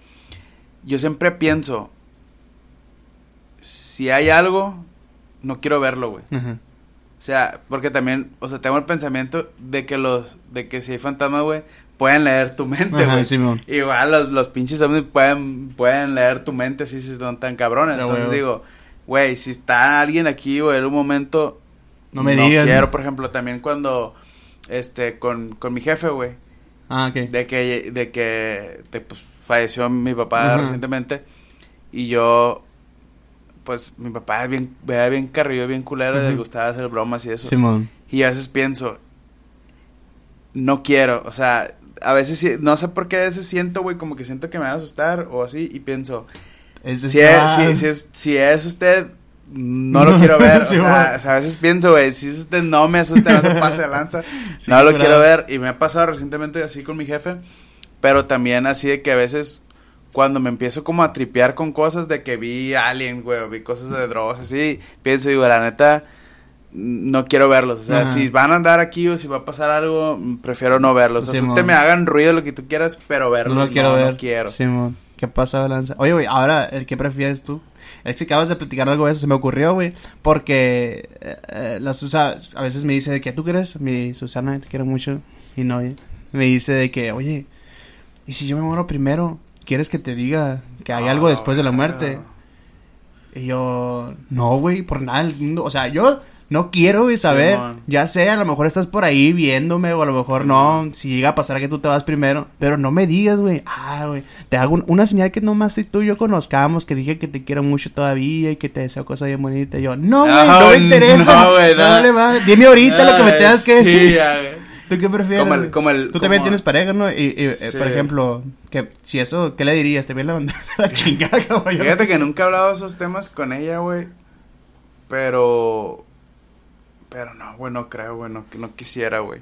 A: yo siempre pienso, si hay algo, no quiero verlo, güey. O sea, porque también, o sea, tengo el pensamiento de que los, de que si hay fantasmas, güey, pueden leer tu mente, güey. Igual los, los pinches zombies pueden, pueden leer tu mente si son tan cabrones. Entonces digo, güey, si está alguien aquí, güey, en un momento,
B: No me digas.
A: quiero, por ejemplo, también cuando, este, con, con mi jefe, güey,
B: Ah, ok.
A: de que, de que, de, pues, falleció mi papá recientemente, y yo, pues, mi papá bien, era bien carrillo, bien culero, le
B: Ujú.
A: gustaba hacer bromas y eso.
B: Simón.
A: Y a veces pienso, no quiero, o sea, a veces no sé por qué a veces siento, güey, como que siento que me va a asustar o así, y pienso,
B: Es,
A: si es, si, si es, si es usted, no lo quiero ver, o,
B: Sí,
A: sea,
B: güey.
A: o sea, a veces pienso, güey, si es usted no me asusta, no se pase de lanza,
B: Sí,
A: no lo
B: claro.
A: quiero ver, y me ha pasado recientemente así con mi jefe, pero también así de que a veces... Cuando me empiezo como a tripear con cosas de que vi Alien, güey, o vi cosas de drogas, así, pienso, digo, la neta, no quiero verlos. O sea,
B: Ajá.
A: si van a andar aquí o si va a pasar algo, prefiero no verlos. O sea,
B: Simón.
A: usted me hagan ruido lo que tú quieras, pero verlos
B: No lo quiero ver.
A: No quiero.
B: Simón. ¿Qué pasa, Balanza? Oye, güey, ahora, ¿el qué prefieres tú? Es que acabas de platicar algo de eso, se me ocurrió, güey. Porque eh, eh, la Susa a veces me dice de que tú crees, mi Susana, te quiero mucho. Y no, oye, me dice de que, oye, ¿y si yo me muero primero? ¿Quieres que te diga que hay algo
A: Ah,
B: después de la muerte? Y yo, no, güey, por nada del mundo. O sea, yo no quiero, güey, saber. Ya sé, a lo mejor estás por ahí viéndome, o a lo mejor no. Si llega a pasar que tú te vas primero. Pero no me digas, güey. Ah, güey. Te hago un- una señal que nomás tú y yo conozcamos. Que dije que te quiero mucho todavía y que te deseo cosas bien bonitas. Y yo, no, güey, no,
A: No,
B: me interesa.
A: no, güey, no.
B: vale madre. Dime ahorita lo que me tengas que
A: sí,
B: decir.
A: ya, güey.
B: ¿Tú qué prefieres?
A: Como el- como el-
B: Tú también
A: como-
B: tienes pareja, ¿no? Y, y, eh,
A: Sí.
B: por ejemplo, que si eso, ¿qué le dirías? ¿Te viene la onda de la chingada, caballo?
A: Fíjate que nunca he hablado de esos temas con ella, güey. Pero. Pero no, güey, no creo, güey. No, no quisiera, güey.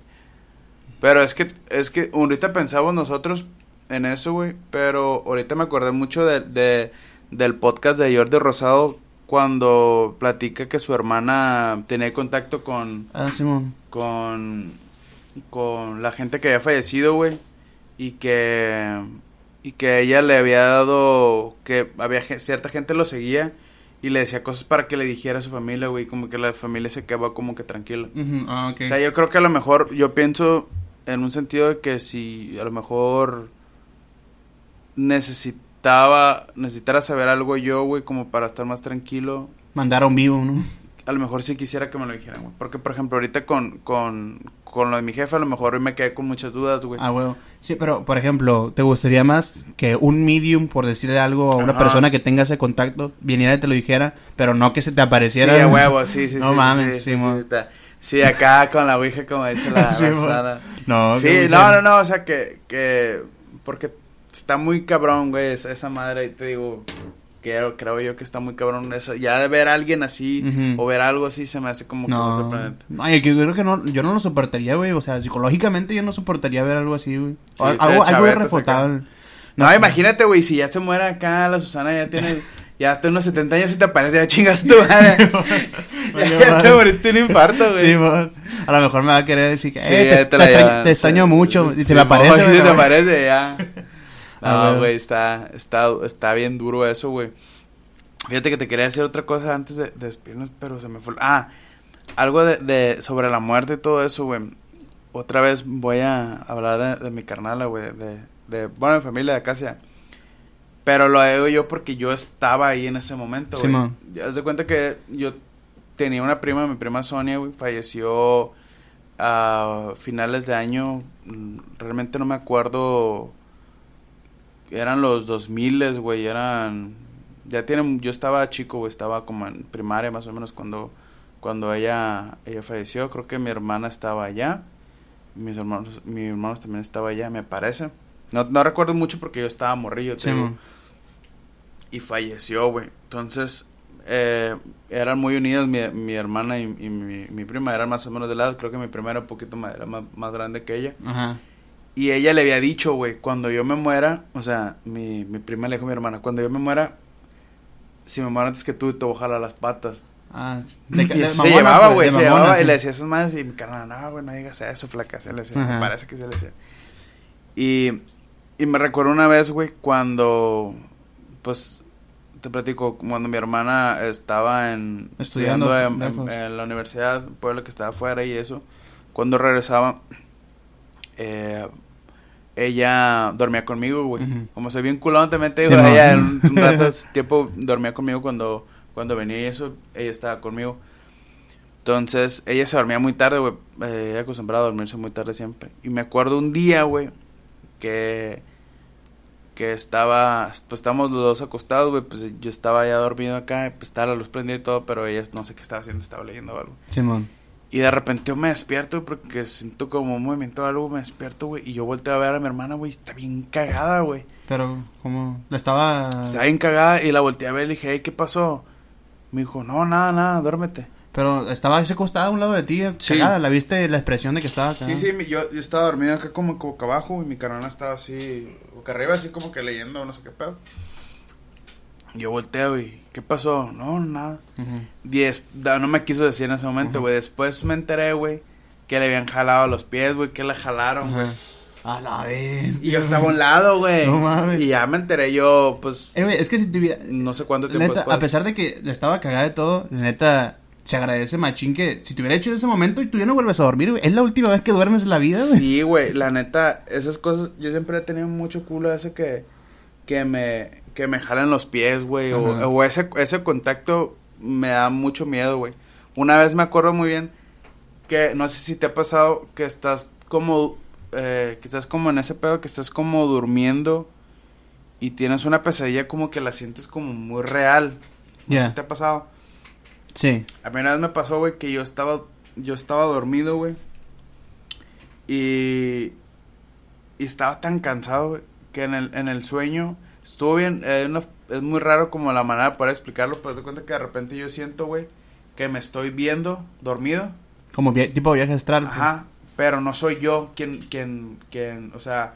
A: Pero es que, es que ahorita pensamos nosotros en eso, güey. Pero ahorita me acordé mucho de, de- del podcast de Jordi Rosado cuando platica que su hermana tenía contacto con,
B: Ah, Simón.
A: con, con la gente que había fallecido, güey. Y que, y que ella le había dado, que había cierta gente lo seguía y le decía cosas para que le dijera a su familia, güey. Como que la familia se quedaba como que tranquila.
B: Ah.
A: O sea, yo creo que a lo mejor, yo pienso en un sentido de que si a lo mejor necesitaba, necesitara saber algo yo, güey, como para estar más tranquilo,
B: Mandaron vivo, ¿no?
A: A lo mejor sí quisiera que me lo dijeran, güey. Porque, por ejemplo, ahorita con, con, con lo de mi jefe, a lo mejor hoy me quedé con muchas dudas, güey.
B: Ah, huevo. Sí, pero, por ejemplo, ¿te gustaría más que un medium, por decirle algo a una
A: Ajá.
B: persona que tenga ese contacto, viniera y te lo dijera, pero no que se te
A: sí,
B: apareciera?
A: a huevo, sí, sí,
B: No
A: sí,
B: mames,
A: sí, sí, sí, sí, acá con la ouija, como dice la,
B: Sí,
A: la.
B: No,
A: Sí, no, no, no, o sea que, que, porque está muy cabrón, güey, esa, esa madre, y te digo, creo, creo yo que está muy cabrón esa, ya de ver a alguien así, o ver algo así, se me hace como que
B: No,
A: sorprendente.
B: Ay, yo creo que no, yo no lo soportaría, güey. O sea, psicológicamente yo no soportaría ver algo así, güey.
A: Sí,
B: algo, algo irrefutable.
A: No, imagínate, güey, si ya se muere acá la Susana, ya tiene, ya hasta unos 70 años y te aparece, ya chingas tú, madre. Ya, ya te moriste un infarto, güey.
B: Sí, mon. A lo mejor me va a querer decir que eh, te,
A: te
B: te extraño- te extraño mucho. Y se
A: Sí,
B: me aparece.
A: sí, te aparece, ya.
B: Ah,
A: No,
B: güey.
A: está, está, está bien duro eso, güey. Fíjate que te quería decir otra cosa antes de, de despedirnos, pero se me fue. Ah, algo de, de sobre la muerte y todo eso, güey. Otra vez voy a hablar de, de mi carnala, güey, de, de, bueno, mi familia de Acacia. Pero lo hago yo porque yo estaba ahí en ese momento, güey. Ya haz de cuenta que yo tenía una prima, mi prima Sonia, güey, falleció a finales de año. mm, Realmente no me acuerdo. Eran los 2000, güey, eran... Ya tienen... Yo estaba chico, güey, estaba como en primaria más o menos cuando, cuando ella, ella falleció. Creo que mi hermana estaba allá. Mis hermanos, mis hermanos también estaba allá, me parece. No, no recuerdo mucho porque yo estaba morrillo, te digo
B: Simón.
A: y falleció, güey. Entonces, eh, eran muy unidas mi, mi hermana y, y mi, mi prima, eran más o menos de edad. Creo que mi prima era un poquito más, era más, más grande que ella.
B: Ajá.
A: Y ella le había dicho, güey, cuando yo me muera, o sea, mi, mi prima le dijo a mi hermana, cuando yo me muera, si me muero antes que tú, te voy a jalar las patas.
B: Ah,
A: Y
B: de
A: se
B: mamona,
A: llevaba,
B: pues,
A: güey,
B: de
A: se
B: mamona,
A: llevaba
B: sí.
A: y le decía esas madres y mi carnal, no, güey, no digas eso, flaca, se le decía, me parece que se le decía. Y, y me recuerdo una vez, güey, cuando, pues, te platico, cuando mi hermana estaba en,
B: Estudiando
A: estudiando, en, en-
B: lejos.
A: en la universidad, pueblo que estaba afuera y eso, cuando regresaba, eh, ella dormía conmigo, güey.
B: Ujú.
A: Como soy bien culón, también te
B: Sí,
A: digo,
B: mo.
A: ella en un, rato tiempo dormía conmigo cuando, cuando venía y eso, ella estaba conmigo. Entonces, ella se dormía muy tarde, güey. Eh, ella acostumbrada a dormirse muy tarde siempre. Y me acuerdo un día, güey, que que estaba, pues estábamos los dos acostados, güey, pues yo estaba ya dormido acá, pues estaba la luz prendida y todo, pero ella no sé qué estaba haciendo, estaba leyendo algo.
B: Simón.
A: Y de repente yo me despierto porque siento como un movimiento o algo, me despierto, güey, y yo volteo a ver a mi hermana, güey, está bien cagada, güey.
B: Pero, ¿cómo? Le estaba...
A: Está bien cagada y la volteé a ver y le dije, hey, ¿qué pasó? Me dijo, no, nada, nada, duérmete.
B: Pero estaba ese costado a un lado de ti,
A: Sí.
B: cagada. ¿La viste la expresión de que estaba acá?
A: Sí, sí, mi- yo, yo estaba dormido acá como boca abajo y mi carnal estaba así, boca arriba, así como que leyendo, no sé qué pedo. Yo volteo y, ¿qué pasó? No, nada. Diez, no me quiso decir en ese momento, güey. Después me enteré, güey, que le habían jalado los pies, güey, que la jalaron, güey.
B: A la vez.
A: Y yo estaba a un lado, güey.
B: No mames.
A: Y ya me enteré yo, pues,
B: Eh, güey, es que si tuviera...
A: no sé cuánto tiempo
B: neta,
A: después.
B: a pesar de que le estaba cagada de todo, la neta, se agradece machín que si te hubiera hecho en ese momento y tú ya no vuelves a dormir, güey. Es la última vez que duermes en la vida, güey.
A: Sí, güey, la neta, esas cosas, yo siempre he tenido mucho culo ese que, que me, que me jalan los pies, güey, o, o ese, ese contacto me da mucho miedo, güey. Una vez me acuerdo muy bien que, no sé si te ha pasado, que estás como, eh, que estás como en ese pedo, que estás como durmiendo y tienes una pesadilla como que la sientes como muy real. No sé si te ha pasado.
B: Sí.
A: A mí una vez me pasó, güey, que yo estaba, yo estaba dormido, güey. Y, y estaba tan cansado, güey, que en el, en el sueño estuvo bien. eh, una- es muy raro como la manera para explicarlo, pero te cuenta que de repente yo siento, güey, que me estoy viendo dormido.
B: Como via- tipo viaje astral. pues.
A: Ajá, pero no soy yo quien, quien, quien, o sea,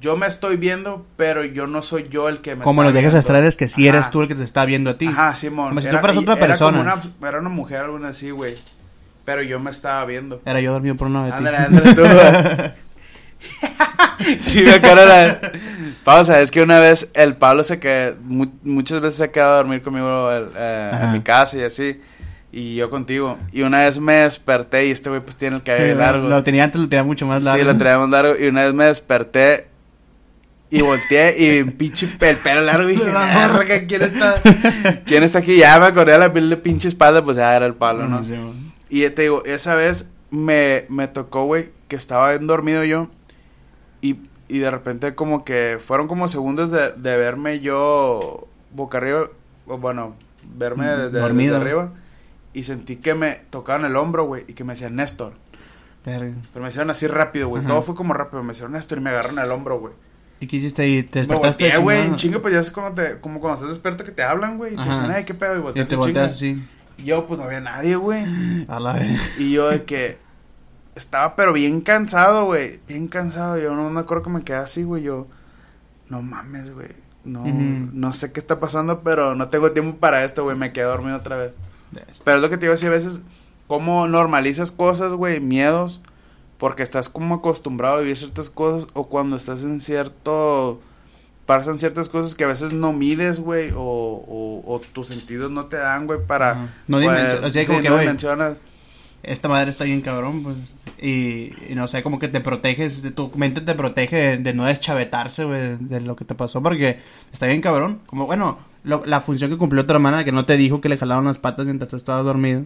A: yo me estoy viendo, pero yo no soy yo el que me
B: Como los viajes
A: viendo.
B: astrales que sí
A: Ajá.
B: eres tú el que te está viendo a ti.
A: Ajá, Simón.
B: Como si tú fueras otra
A: Era,
B: persona.
A: como una, era una mujer, alguna así, güey. Pero yo me estaba viendo.
B: Era yo dormido por una vez.
A: Ándale, ándale tú. sí, me acuerdo la... Pausa, es que una vez el Pablo se quedó... mu- muchas veces se ha quedado a dormir conmigo el- eh, en mi casa y así. Y yo contigo. Y una vez me desperté y este güey pues tiene el cabello largo.
B: Lo tenía antes, lo tenía mucho más largo.
A: Sí, lo traíamos largo. Y una vez me desperté y volteé y pinche el pelo largo y dije, "Verga, ¿quién está? ¿Quién está aquí? Ya me acordé de la piel de pinche espalda, pues ya era el palo, ¿no?
B: Sí.
A: Y te digo, esa vez me, me tocó, güey, que estaba bien dormido yo. Y, y de repente como que fueron como segundos de, de verme yo boca arriba. O bueno, verme
B: Mm,
A: desde, desde arriba. Y sentí que me tocaban el hombro, güey. Y que me decían Néstor.
B: Verga.
A: Pero me hicieron así rápido, güey. Todo fue como rápido. Me hicieron Néstor y me agarraron el hombro, güey.
B: ¿Y qué hiciste ahí? ¿Te
A: Me
B: despertaste?
A: volteé, güey, en pues ya es como, te, como cuando estás despierto que te hablan, güey. Y te dicen, ay, qué pedo. Y
B: Y te volteas así.
A: Y yo, pues no había nadie, güey.
B: A la vez.
A: Y yo de que estaba pero bien cansado, güey. Bien cansado. Yo no me acuerdo que me quedé así, güey. Yo, no mames, güey. No, no sé qué está pasando, pero no tengo tiempo para esto, güey. Me quedé dormido otra vez. Pero es lo que te digo, así a veces, cómo normalizas cosas, güey, miedos, porque estás como acostumbrado a vivir ciertas cosas, o cuando estás en cierto. Pasan ciertas cosas que a veces no mides, güey, o, o, o tus sentidos no te dan, güey, para.
B: No dimensionas, o sea,
A: sí,
B: como que,
A: no
B: güey. Esta madre está bien cabrón, pues. Y, y no sé, como que te proteges, de- tu mente te protege de, de no deschavetarse, güey, de lo que te pasó, porque está bien cabrón. Como, bueno, lo- la función que cumplió tu hermana, que no te dijo que le jalaron las patas mientras tú estabas dormido.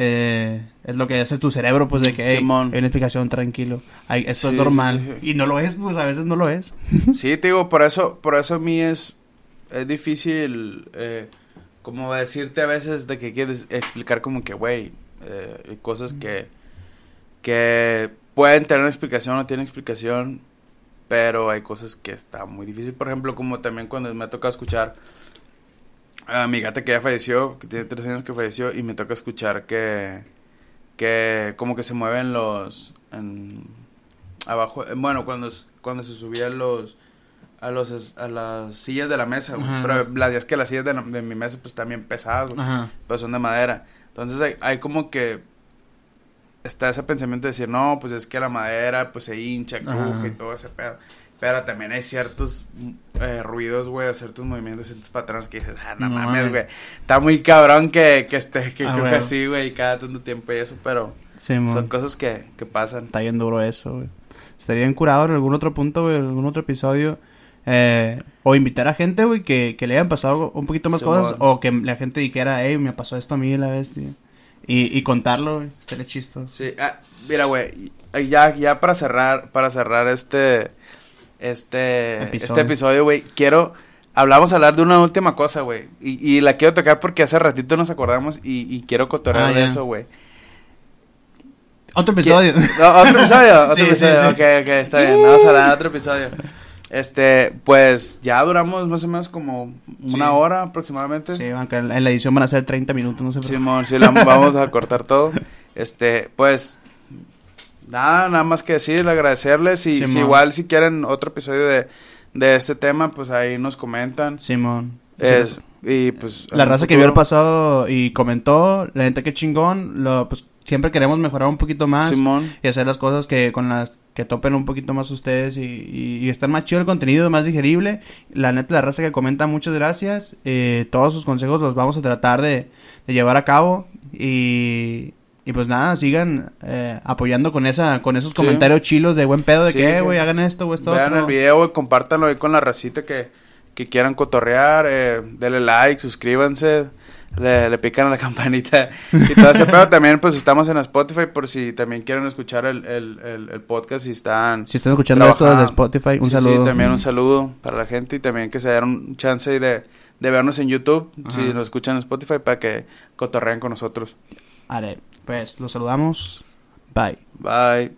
B: eh, es lo que hace tu cerebro, pues, de que, hey, hay una explicación, tranquilo. Ay, esto
A: Sí,
B: es normal.
A: sí, sí.
B: Y no lo es, pues, a veces no lo es.
A: Sí, te digo, por eso, por eso a mí es, es difícil, eh, como decirte a veces de que quieres explicar como que, güey, eh, hay cosas que, que pueden tener una explicación o no tienen explicación, pero hay cosas que está muy difícil. Por ejemplo, como también cuando me toca escuchar a mi gata que ya falleció, que tiene tres años que falleció, y me toca escuchar que, que como que se mueven los, en, abajo, eh, bueno, cuando, cuando se subían los, a los, a las sillas de la mesa, güey. Pero la es que las sillas de, la- de mi mesa pues también pesadas, güey, pues son de madera. Entonces hay, hay como que está ese pensamiento de decir, no, pues es que la madera pues se hincha, cruje y todo ese pedo. Pero también hay ciertos mm, eh, ruidos, güey, o ciertos movimientos, ciertos patrones que dices, ah, no,
B: No
A: mames, güey. Está muy cabrón que, que esté, que
B: Ah,
A: cruje así, güey, y cada tanto tiempo y eso, pero
B: Sí,
A: son cosas que, que pasan.
B: Está bien duro eso, güey. Estaría bien curado en algún otro punto, güey, en algún otro episodio. Eh, o invitar a gente, güey, que, que le hayan pasado un poquito más cosas. O que la gente dijera, hey, me pasó esto a mí la vez, tío. Y, y contarlo, güey. Estaría chistoso.
A: Sí, ah, mira, güey, ya, ya para cerrar, para cerrar este, este,
B: Episodio.
A: este episodio, güey, quiero, hablamos a hablar de una última cosa, güey, y, y la quiero tocar porque hace ratito nos acordamos y, y quiero cotorrear
B: Ah,
A: de eso, güey.
B: Otro episodio.
A: ¿Otro episodio? ¿Otro
B: Sí, sí,
A: episodio?
B: sí.
A: Ok, ok, está bien, vamos a hablar de otro episodio. Este, pues, ya duramos más o menos como una
B: Sí.
A: hora aproximadamente.
B: sí, aunque en la edición van a ser 30 minutos, no sé.
A: Simón, sí, la vamos a cortar todo. Este, pues, nada, nada más que decir, agradecerles. Y si igual si quieren otro episodio de, de este tema, pues ahí nos comentan.
B: Simón.
A: Es, y pues...
B: La raza que vio el pasado y comentó, la gente que chingón, lo, pues siempre queremos mejorar un poquito más.
A: Simón,
B: y hacer las cosas que con las que topen un poquito más ustedes y, y, y estar más chido el contenido, más digerible. La neta, la raza que comenta, muchas gracias. Eh, todos sus consejos los vamos a tratar de, de llevar a cabo y, y pues nada, sigan eh, apoyando con esa con esos
A: Sí.
B: comentarios chilos de buen pedo de
A: Sí,
B: que, eh, güey, hagan esto o esto.
A: vean
B: otro".
A: el video, güey, compártanlo ahí con la racita que, que quieran cotorrear. Eh, denle like, suscríbanse. Le, le pican a la campanita y todo ese pedo. También, pues, estamos en Spotify por si también quieren escuchar el, el, el, el podcast y están...
B: Si están escuchando esto desde Spotify, un
A: Sí,
B: saludo.
A: Sí, también un saludo para la gente y también que se den un chance de, de vernos en YouTube,
B: Ajá.
A: si nos escuchan en Spotify, para que cotorreen con nosotros.
B: Vale, pues los saludamos. Bye.
A: Bye.